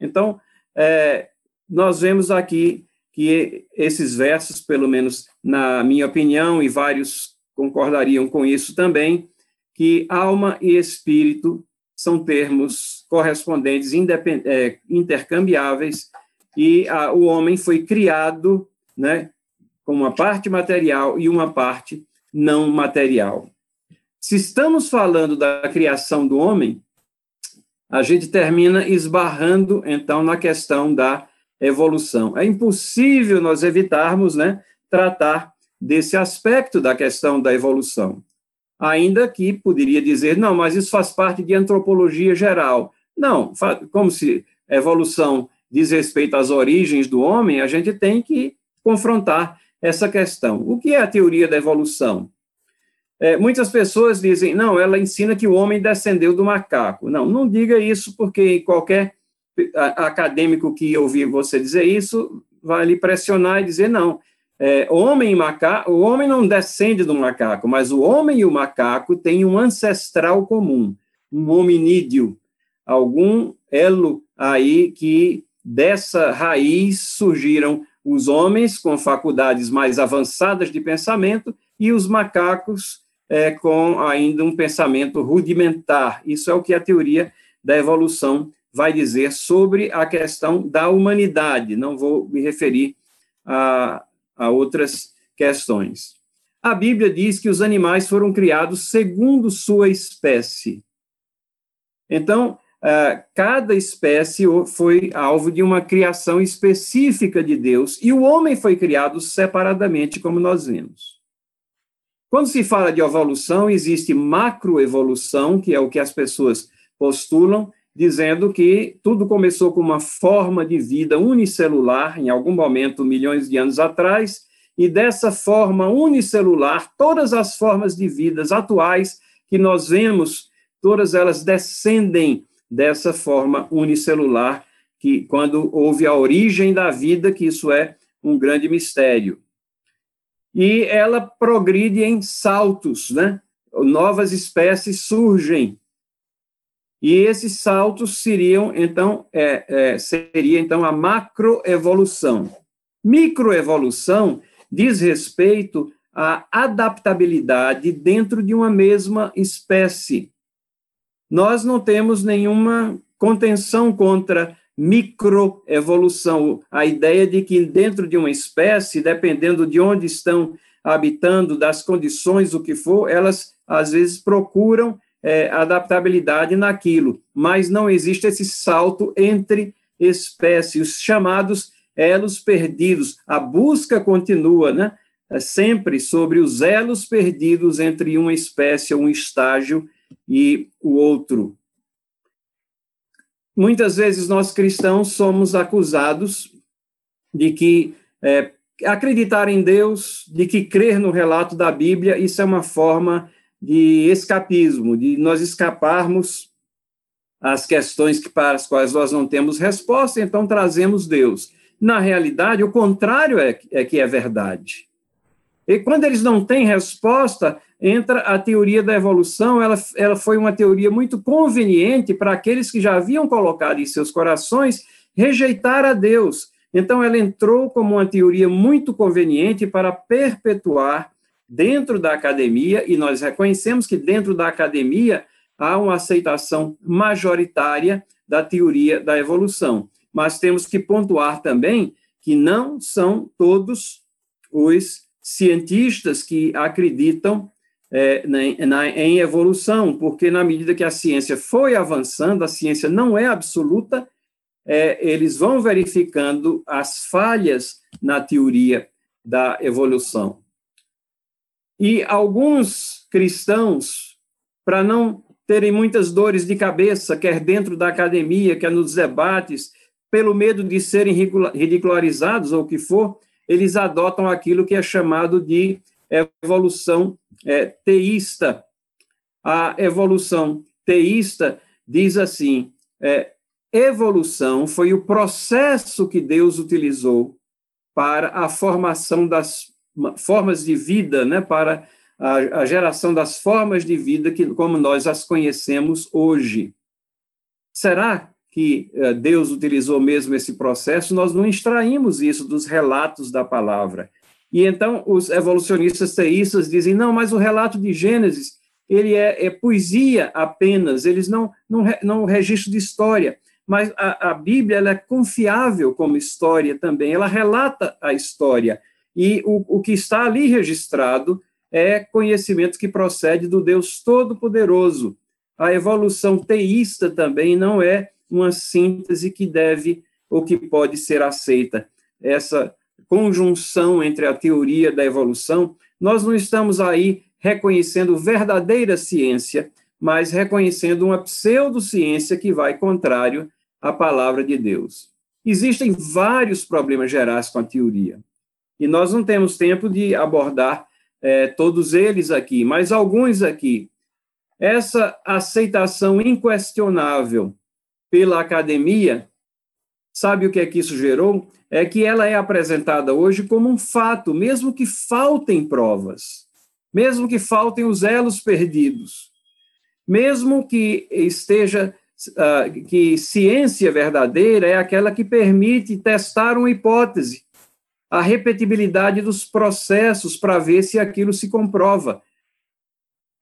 Então, é, nós vemos aqui que esses versos, pelo menos na minha opinião, e vários concordariam com isso também, que alma e espírito são termos correspondentes, é, intercambiáveis, e a, o homem foi criado né, com uma parte material e uma parte não material. Se estamos falando da criação do homem, a gente termina esbarrando, então, na questão da evolução. É impossível nós evitarmos né, tratar desse aspecto da questão da evolução. Ainda que poderia dizer, não, mas isso faz parte de antropologia geral. Não, como se evolução diz respeito às origens do homem, a gente tem que confrontar essa questão. O que é a teoria da evolução? É, muitas pessoas dizem, não, ela ensina que o homem descendeu do macaco. Não, não diga isso, porque qualquer acadêmico que ouvir você dizer isso vai lhe pressionar e dizer não. É, homem e macaco, o homem não descende do macaco, mas o homem e o macaco têm um ancestral comum, um hominídeo, algum elo aí que dessa raiz surgiram os homens com faculdades mais avançadas de pensamento e os macacos é, com ainda um pensamento rudimentar. Isso é o que a teoria da evolução vai dizer sobre a questão da humanidade. Não vou me referir a, a outras questões. A Bíblia diz que os animais foram criados segundo sua espécie. Então, uh, cada espécie foi alvo de uma criação específica de Deus, e o homem foi criado separadamente, como nós vimos. Quando se fala de evolução, existe macroevolução, que é o que as pessoas postulam, dizendo que tudo começou com uma forma de vida unicelular, em algum momento, milhões de anos atrás, e dessa forma unicelular, todas as formas de vidas atuais que nós vemos, todas elas descendem dessa forma unicelular, que quando houve a origem da vida, que isso é um grande mistério. E ela progride em saltos, né? Novas espécies surgem e esses saltos seriam, então, é, é, seria, então, a macroevolução. Microevolução diz respeito à adaptabilidade dentro de uma mesma espécie. Nós não temos nenhuma contenção contra microevolução, a ideia de que dentro de uma espécie, dependendo de onde estão habitando, das condições, o que for, elas às vezes procuram é, adaptabilidade naquilo, mas não existe esse salto entre espécies, os chamados elos perdidos. A busca continua, né? É sempre sobre os elos perdidos entre uma espécie, um estágio e o outro. Muitas vezes nós cristãos somos acusados de que é, acreditar em Deus, de que crer no relato da Bíblia, isso é uma forma de escapismo, de nós escaparmos às questões que, para as quais nós não temos resposta, então trazemos Deus. Na realidade, o contrário é, é que é verdade. E quando eles não têm resposta, entra a teoria da evolução, ela, ela foi uma teoria muito conveniente para aqueles que já haviam colocado em seus corações rejeitar a Deus. Então, ela entrou como uma teoria muito conveniente para perpetuar dentro da academia, e nós reconhecemos que dentro da academia há uma aceitação majoritária da teoria da evolução. Mas temos que pontuar também que não são todos os cientistas que acreditam é, na, na, em evolução, porque na medida que a ciência foi avançando, a ciência não é absoluta, é, eles vão verificando as falhas na teoria da evolução. E alguns cristãos, para não terem muitas dores de cabeça, quer dentro da academia, quer nos debates, pelo medo de serem ridicularizados ou o que for, eles adotam aquilo que é chamado de evolução é, teísta. A evolução teísta diz assim: é, evolução foi o processo que Deus utilizou para a formação das formas de vida, né, para a, a geração das formas de vida que, como nós as conhecemos hoje. Será que uh, Deus utilizou mesmo esse processo? Nós não extraímos isso dos relatos da palavra. E então os evolucionistas teístas dizem, não, mas o relato de Gênesis, ele é, é poesia apenas, eles não, não, não registro de história. Mas a, a Bíblia é confiável como história também, ela relata a história. E o, o que está ali registrado é conhecimento que procede do Deus Todo-Poderoso. A evolução teísta também não é uma síntese que deve ou que pode ser aceita. Essa conjunção entre a teoria da evolução, nós não estamos aí reconhecendo verdadeira ciência, mas reconhecendo uma pseudociência que vai contrário à palavra de Deus. Existem vários problemas gerais com a teoria, e nós não temos tempo de abordar é, todos eles aqui, mas alguns aqui. Essa aceitação inquestionável pela academia, sabe o que é que isso gerou? É que ela é apresentada hoje como um fato, mesmo que faltem provas, mesmo que faltem os elos perdidos, mesmo que esteja uh, que ciência verdadeira é aquela que permite testar uma hipótese, a repetibilidade dos processos para ver se aquilo se comprova.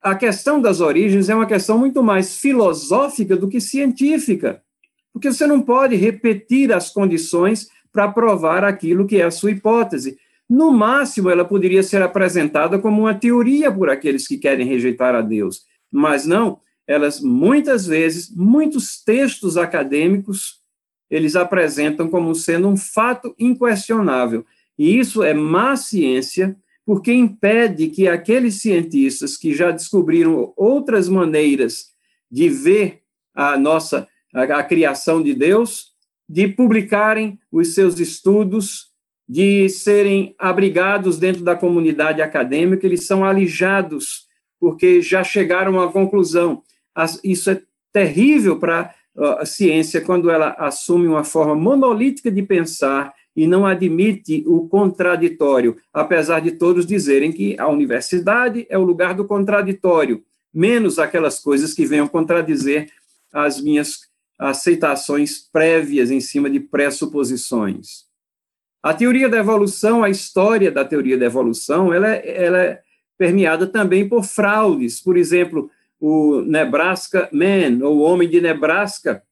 A questão das origens é uma questão muito mais filosófica do que científica, porque você não pode repetir as condições para provar aquilo que é a sua hipótese. No máximo, ela poderia ser apresentada como uma teoria por aqueles que querem rejeitar a Deus, mas não, elas muitas vezes, muitos textos acadêmicos, eles apresentam como sendo um fato inquestionável. E isso é má ciência, porque impede que aqueles cientistas que já descobriram outras maneiras de ver a nossa a, a criação de Deus, de publicarem os seus estudos, de serem abrigados dentro da comunidade acadêmica, eles são alijados porque já chegaram à conclusão. Isso é terrível para a ciência quando ela assume uma forma monolítica de pensar e não admite o contraditório, apesar de todos dizerem que a universidade é o lugar do contraditório, menos aquelas coisas que venham contradizer as minhas aceitações prévias em cima de pressuposições. A teoria da evolução, a história da teoria da evolução, ela é, ela é permeada também por fraudes. Por exemplo, o Nebraska Man, ou o Homem de Nebraska,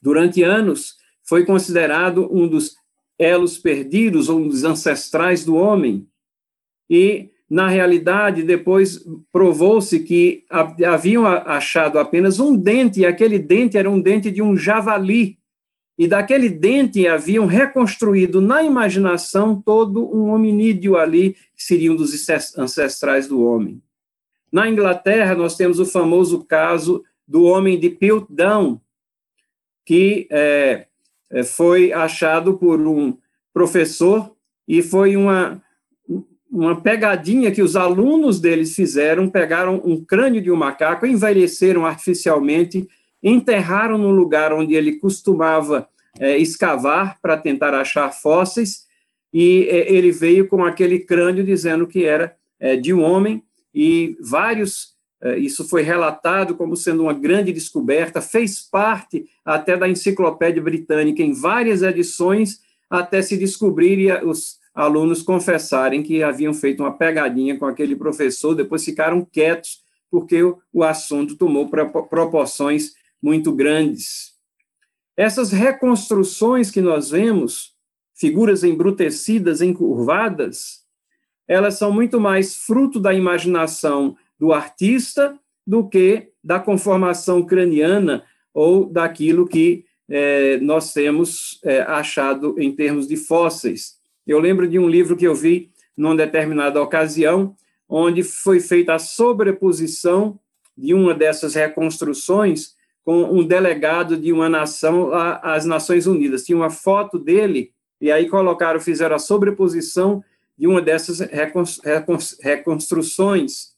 durante anos foi considerado um dos elos perdidos ou dos ancestrais do homem. E, na realidade, depois provou-se que haviam achado apenas um dente, e aquele dente era um dente de um javali. E daquele dente haviam reconstruído na imaginação todo um hominídeo ali, que seria um dos ancestrais do homem. Na Inglaterra, nós temos o famoso caso do homem de Piltdown, que é, é, foi achado por um professor e foi uma, uma pegadinha que os alunos deles fizeram, pegaram um crânio de um macaco, envelheceram artificialmente, enterraram no lugar onde ele costumava é, escavar para tentar achar fósseis, e é, ele veio com aquele crânio dizendo que era é, de um homem, e vários é, isso foi relatado como sendo uma grande descoberta, fez parte até da Enciclopédia Britânica em várias edições, até se descobrir e os alunos confessarem que haviam feito uma pegadinha com aquele professor, depois ficaram quietos, porque o, assunto tomou proporções muito grandes. Essas reconstruções que nós vemos, figuras embrutecidas, encurvadas, elas são muito mais fruto da imaginação do artista do que da conformação craniana ou daquilo que é, nós temos é, achado em termos de fósseis. Eu lembro de um livro que eu vi numa determinada ocasião, onde foi feita a sobreposição de uma dessas reconstruções com um delegado de uma nação às Nações Unidas. Tinha uma foto dele, e aí colocaram, fizeram a sobreposição de uma dessas reconstruções,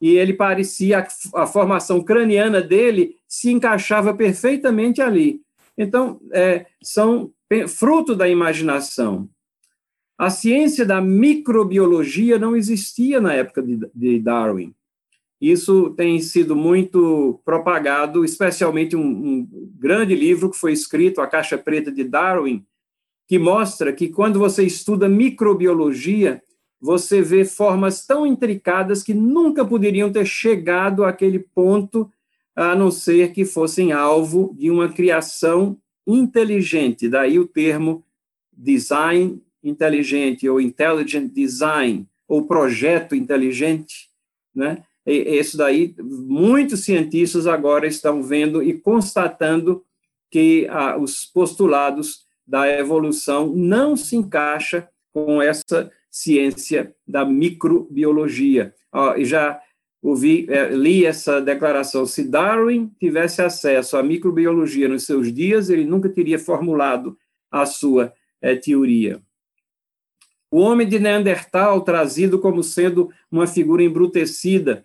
e ele parecia, a formação craniana dele se encaixava perfeitamente ali. Então, é, são fruto da imaginação. A ciência da microbiologia não existia na época de, de Darwin. Isso tem sido muito propagado, especialmente um, um, grande livro que foi escrito, A Caixa Preta de Darwin, que mostra que quando você estuda microbiologia, você vê formas tão intricadas que nunca poderiam ter chegado àquele ponto, a não ser que fossem alvo de uma criação inteligente. Daí o termo design inteligente, ou intelligent design, ou projeto inteligente, né? Isso daí, muitos cientistas agora estão vendo e constatando que ah, os postulados da evolução não se encaixa com essa ciência da microbiologia. Ah, já ouvi, é, li essa declaração. Se Darwin tivesse acesso à microbiologia nos seus dias, ele nunca teria formulado a sua é, teoria. O homem de Neandertal, trazido como sendo uma figura embrutecida.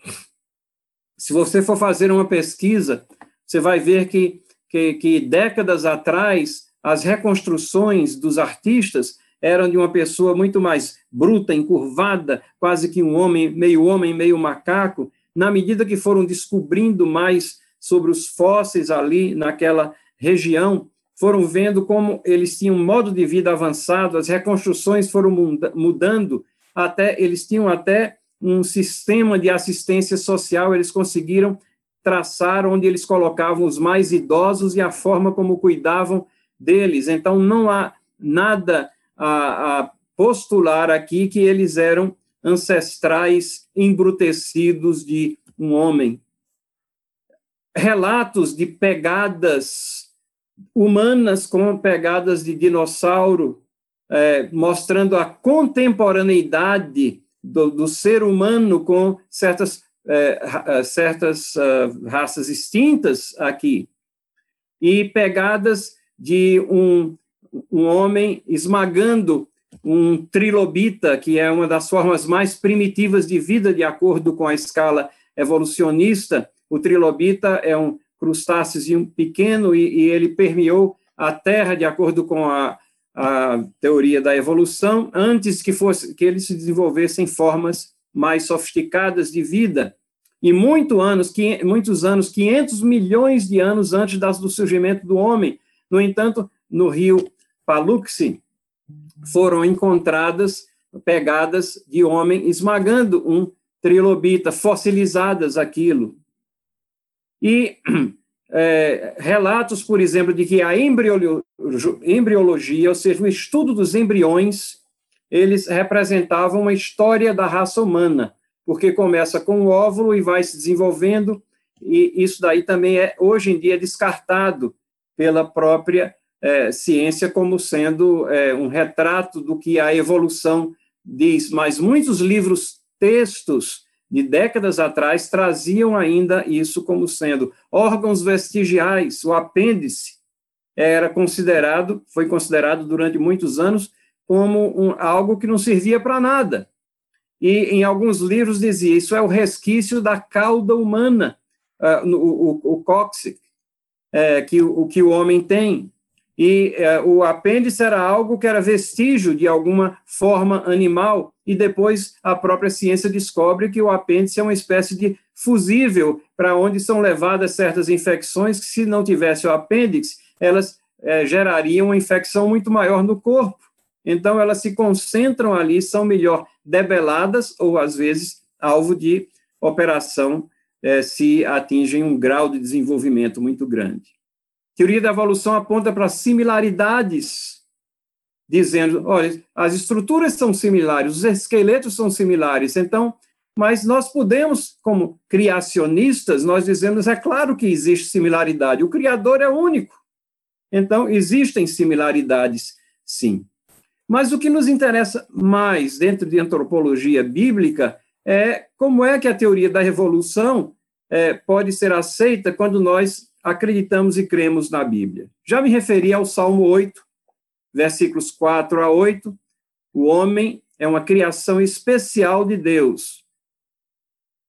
Se você for fazer uma pesquisa, você vai ver que, que, que décadas atrás, as reconstruções dos artistas eram de uma pessoa muito mais bruta, encurvada, quase que um homem, meio homem, meio macaco. Na medida que foram descobrindo mais sobre os fósseis ali naquela região, foram vendo como eles tinham um modo de vida avançado, as reconstruções foram mudando, até eles tinham até um sistema de assistência social, eles conseguiram traçar onde eles colocavam os mais idosos e a forma como cuidavam deles. Então, não há nada a, a postular aqui que eles eram ancestrais embrutecidos de um homem. Relatos de pegadas humanas com pegadas de dinossauro, é, mostrando a contemporaneidade do, do, ser humano com certas, é, é certas uh, raças extintas aqui, e pegadas de um, um homem esmagando um trilobita, que é uma das formas mais primitivas de vida, de acordo com a escala evolucionista. O trilobita é um crustáceo pequeno e, e ele permeou a Terra de acordo com a, a teoria da evolução antes que fosse que eles se desenvolvessem formas mais sofisticadas de vida. E muito anos, muitos anos, 500 milhões de anos antes do surgimento do homem. No entanto, no rio Paluxy, foram encontradas pegadas de homem esmagando um trilobita, fossilizadas aquilo. E *clears throat* é, relatos, por exemplo, de que a embriologia, ou seja, o estudo dos embriões, eles representavam uma história da raça humana, porque começa com o óvulo e vai se desenvolvendo, e isso daí também é, hoje em dia, descartado pela própria é, ciência como sendo é, um retrato do que a evolução diz. Mas muitos livros, textos, de décadas atrás traziam ainda isso como sendo órgãos vestigiais, o apêndice era considerado, foi considerado durante muitos anos como um, algo que não servia para nada. E em alguns livros dizia isso é o resquício da cauda humana, uh, o, o, o cóccix, é, que, o que o homem tem e é, o apêndice era algo que era vestígio de alguma forma animal, e depois a própria ciência descobre que o apêndice é uma espécie de fusível para onde são levadas certas infecções que, se não tivesse o apêndice, elas é, gerariam uma infecção muito maior no corpo. Então, elas se concentram ali, são melhor debeladas ou, às vezes, alvo de operação é, se atingem um grau de desenvolvimento muito grande. Teoria da evolução aponta para similaridades, dizendo, olha, as estruturas são similares, os esqueletos são similares, então, mas nós podemos, como criacionistas, nós dizemos, é claro que existe similaridade, o Criador é único. Então, existem similaridades, sim. Mas o que nos interessa mais dentro de antropologia bíblica é como é que a teoria da evolução é, pode ser aceita quando nós acreditamos e cremos na Bíblia. Já me referi ao Salmo 8, versículos 4 a 8. O homem é uma criação especial de Deus.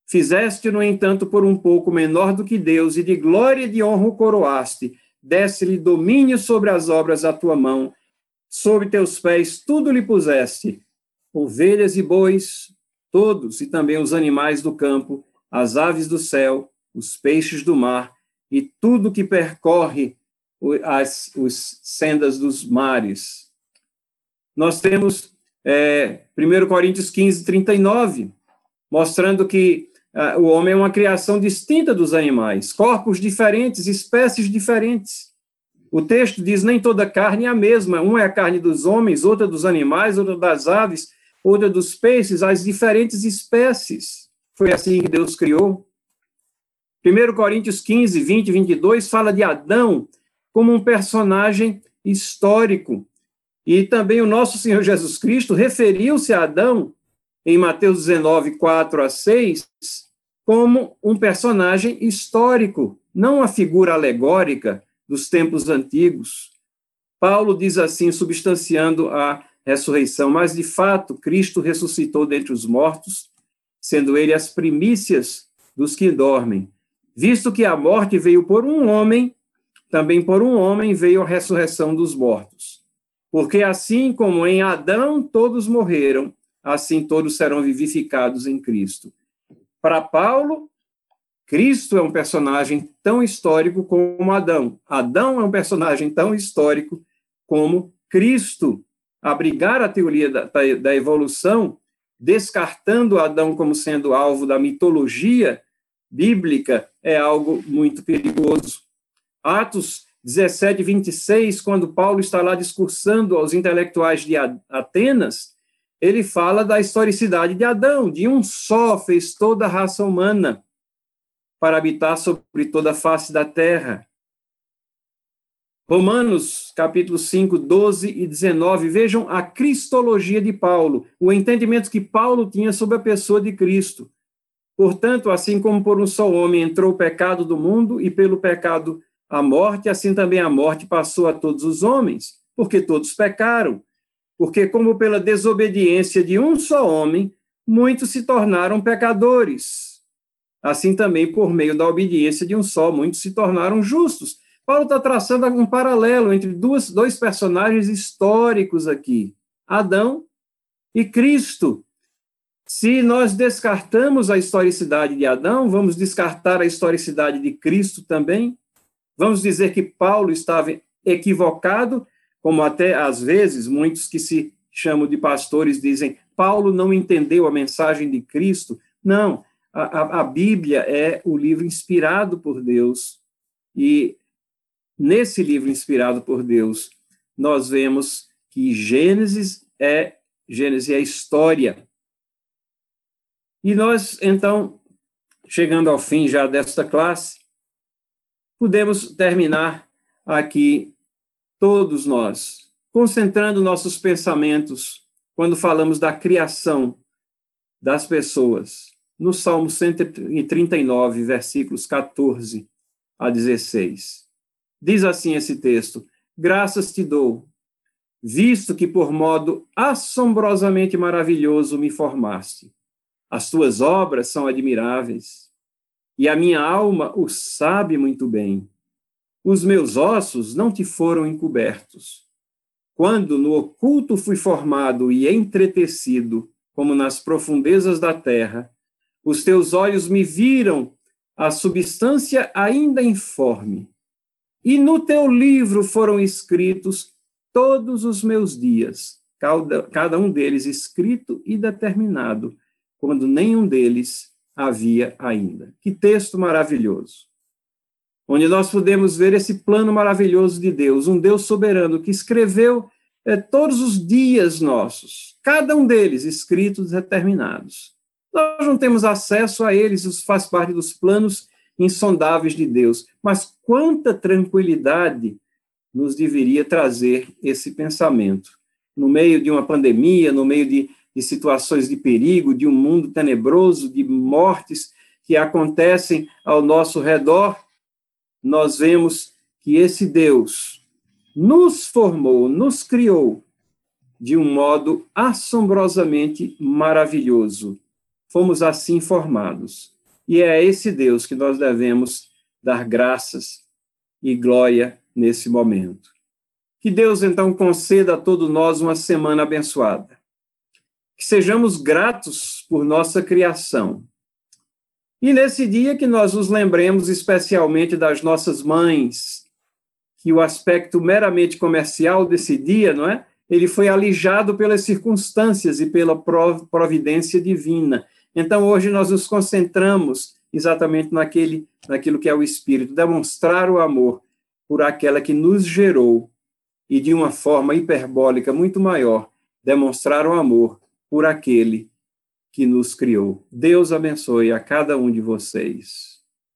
Fizeste, no entanto, por um pouco menor do que Deus, e de glória e de honra o coroaste. Desse-lhe domínio sobre as obras da tua mão. Sobre teus pés tudo lhe puseste: ovelhas e bois, todos, e também os animais do campo, as aves do céu, os peixes do mar e tudo que percorre as os sendas dos mares. Nós temos é, 1 Coríntios 15, 39, mostrando que uh, o homem é uma criação distinta dos animais, corpos diferentes, espécies diferentes. O texto diz: nem toda carne é a mesma, uma é a carne dos homens, outra dos animais, outra das aves, outra dos peixes, as diferentes espécies. Foi assim que Deus criou. 1 Coríntios 15, 20 e 22 fala de Adão como um personagem histórico. E também o nosso Senhor Jesus Cristo referiu-se a Adão, em Mateus 19, 4 a 6, como um personagem histórico, não uma figura alegórica dos tempos antigos. Paulo diz assim, substanciando a ressurreição, mas de fato Cristo ressuscitou dentre os mortos, sendo ele as primícias dos que dormem. Visto que a morte veio por um homem, também por um homem veio a ressurreição dos mortos. Porque assim como em Adão todos morreram, assim todos serão vivificados em Cristo. Para Paulo, Cristo é um personagem tão histórico como Adão. Adão é um personagem tão histórico como Cristo. Abrigar a teoria da, da evolução, descartando Adão como sendo alvo da mitologia, bíblica é algo muito perigoso. Atos 17, 26, quando Paulo está lá discursando aos intelectuais de Atenas, ele fala da historicidade de Adão, de um só fez toda a raça humana para habitar sobre toda a face da terra. Romanos, capítulo 5, 12 e 19, vejam a cristologia de Paulo, o entendimento que Paulo tinha sobre a pessoa de Cristo. Portanto, assim como por um só homem entrou o pecado do mundo e pelo pecado a morte, assim também a morte passou a todos os homens, porque todos pecaram. Porque, como pela desobediência de um só homem, muitos se tornaram pecadores. Assim também, por meio da obediência de um só, muitos se tornaram justos. Paulo está traçando um paralelo entre duas, dois personagens históricos aqui: Adão e Cristo. Se nós descartamos a historicidade de Adão, vamos descartar a historicidade de Cristo também? Vamos dizer que Paulo estava equivocado, como até às vezes muitos que se chamam de pastores dizem, Paulo não entendeu a mensagem de Cristo. Não, a, a, a Bíblia é o livro inspirado por Deus e nesse livro inspirado por Deus nós vemos que Gênesis é Gênesis é a história e nós, então, chegando ao fim já desta classe, podemos terminar aqui, todos nós, concentrando nossos pensamentos quando falamos da criação das pessoas, no Salmo 139, versículos 14 a 16. Diz assim esse texto: Graças te dou, visto que por modo assombrosamente maravilhoso me formaste as tuas obras são admiráveis, e a minha alma o sabe muito bem. Os meus ossos não te foram encobertos. Quando no oculto fui formado e entretecido, como nas profundezas da terra, os teus olhos me viram a substância ainda informe. E no teu livro foram escritos todos os meus dias, cada, cada um deles escrito e determinado, quando nenhum deles havia ainda. Que texto maravilhoso! Onde nós podemos ver esse plano maravilhoso de Deus, um Deus soberano que escreveu é, todos os dias nossos, cada um deles escritos determinados. Nós não temos acesso a eles, isso faz parte dos planos insondáveis de Deus. Mas quanta tranquilidade nos deveria trazer esse pensamento. No meio de uma pandemia, no meio de, de situações de perigo, de um mundo tenebroso, de mortes que acontecem ao nosso redor, nós vemos que esse Deus nos formou, nos criou de um modo assombrosamente maravilhoso. Fomos assim formados. E é a esse Deus que nós devemos dar graças e glória nesse momento. Que Deus, então, conceda a todos nós uma semana abençoada. Que sejamos gratos por nossa criação. E nesse dia que nós nos lembremos especialmente das nossas mães, que o aspecto meramente comercial desse dia, não é? Ele foi alijado pelas circunstâncias e pela providência divina. Então, hoje nós nos concentramos exatamente naquele, naquilo que é o Espírito, demonstrar o amor por aquela que nos gerou e, de uma forma hiperbólica muito maior, demonstrar o amor por aquele que nos criou. Deus abençoe a cada um de vocês.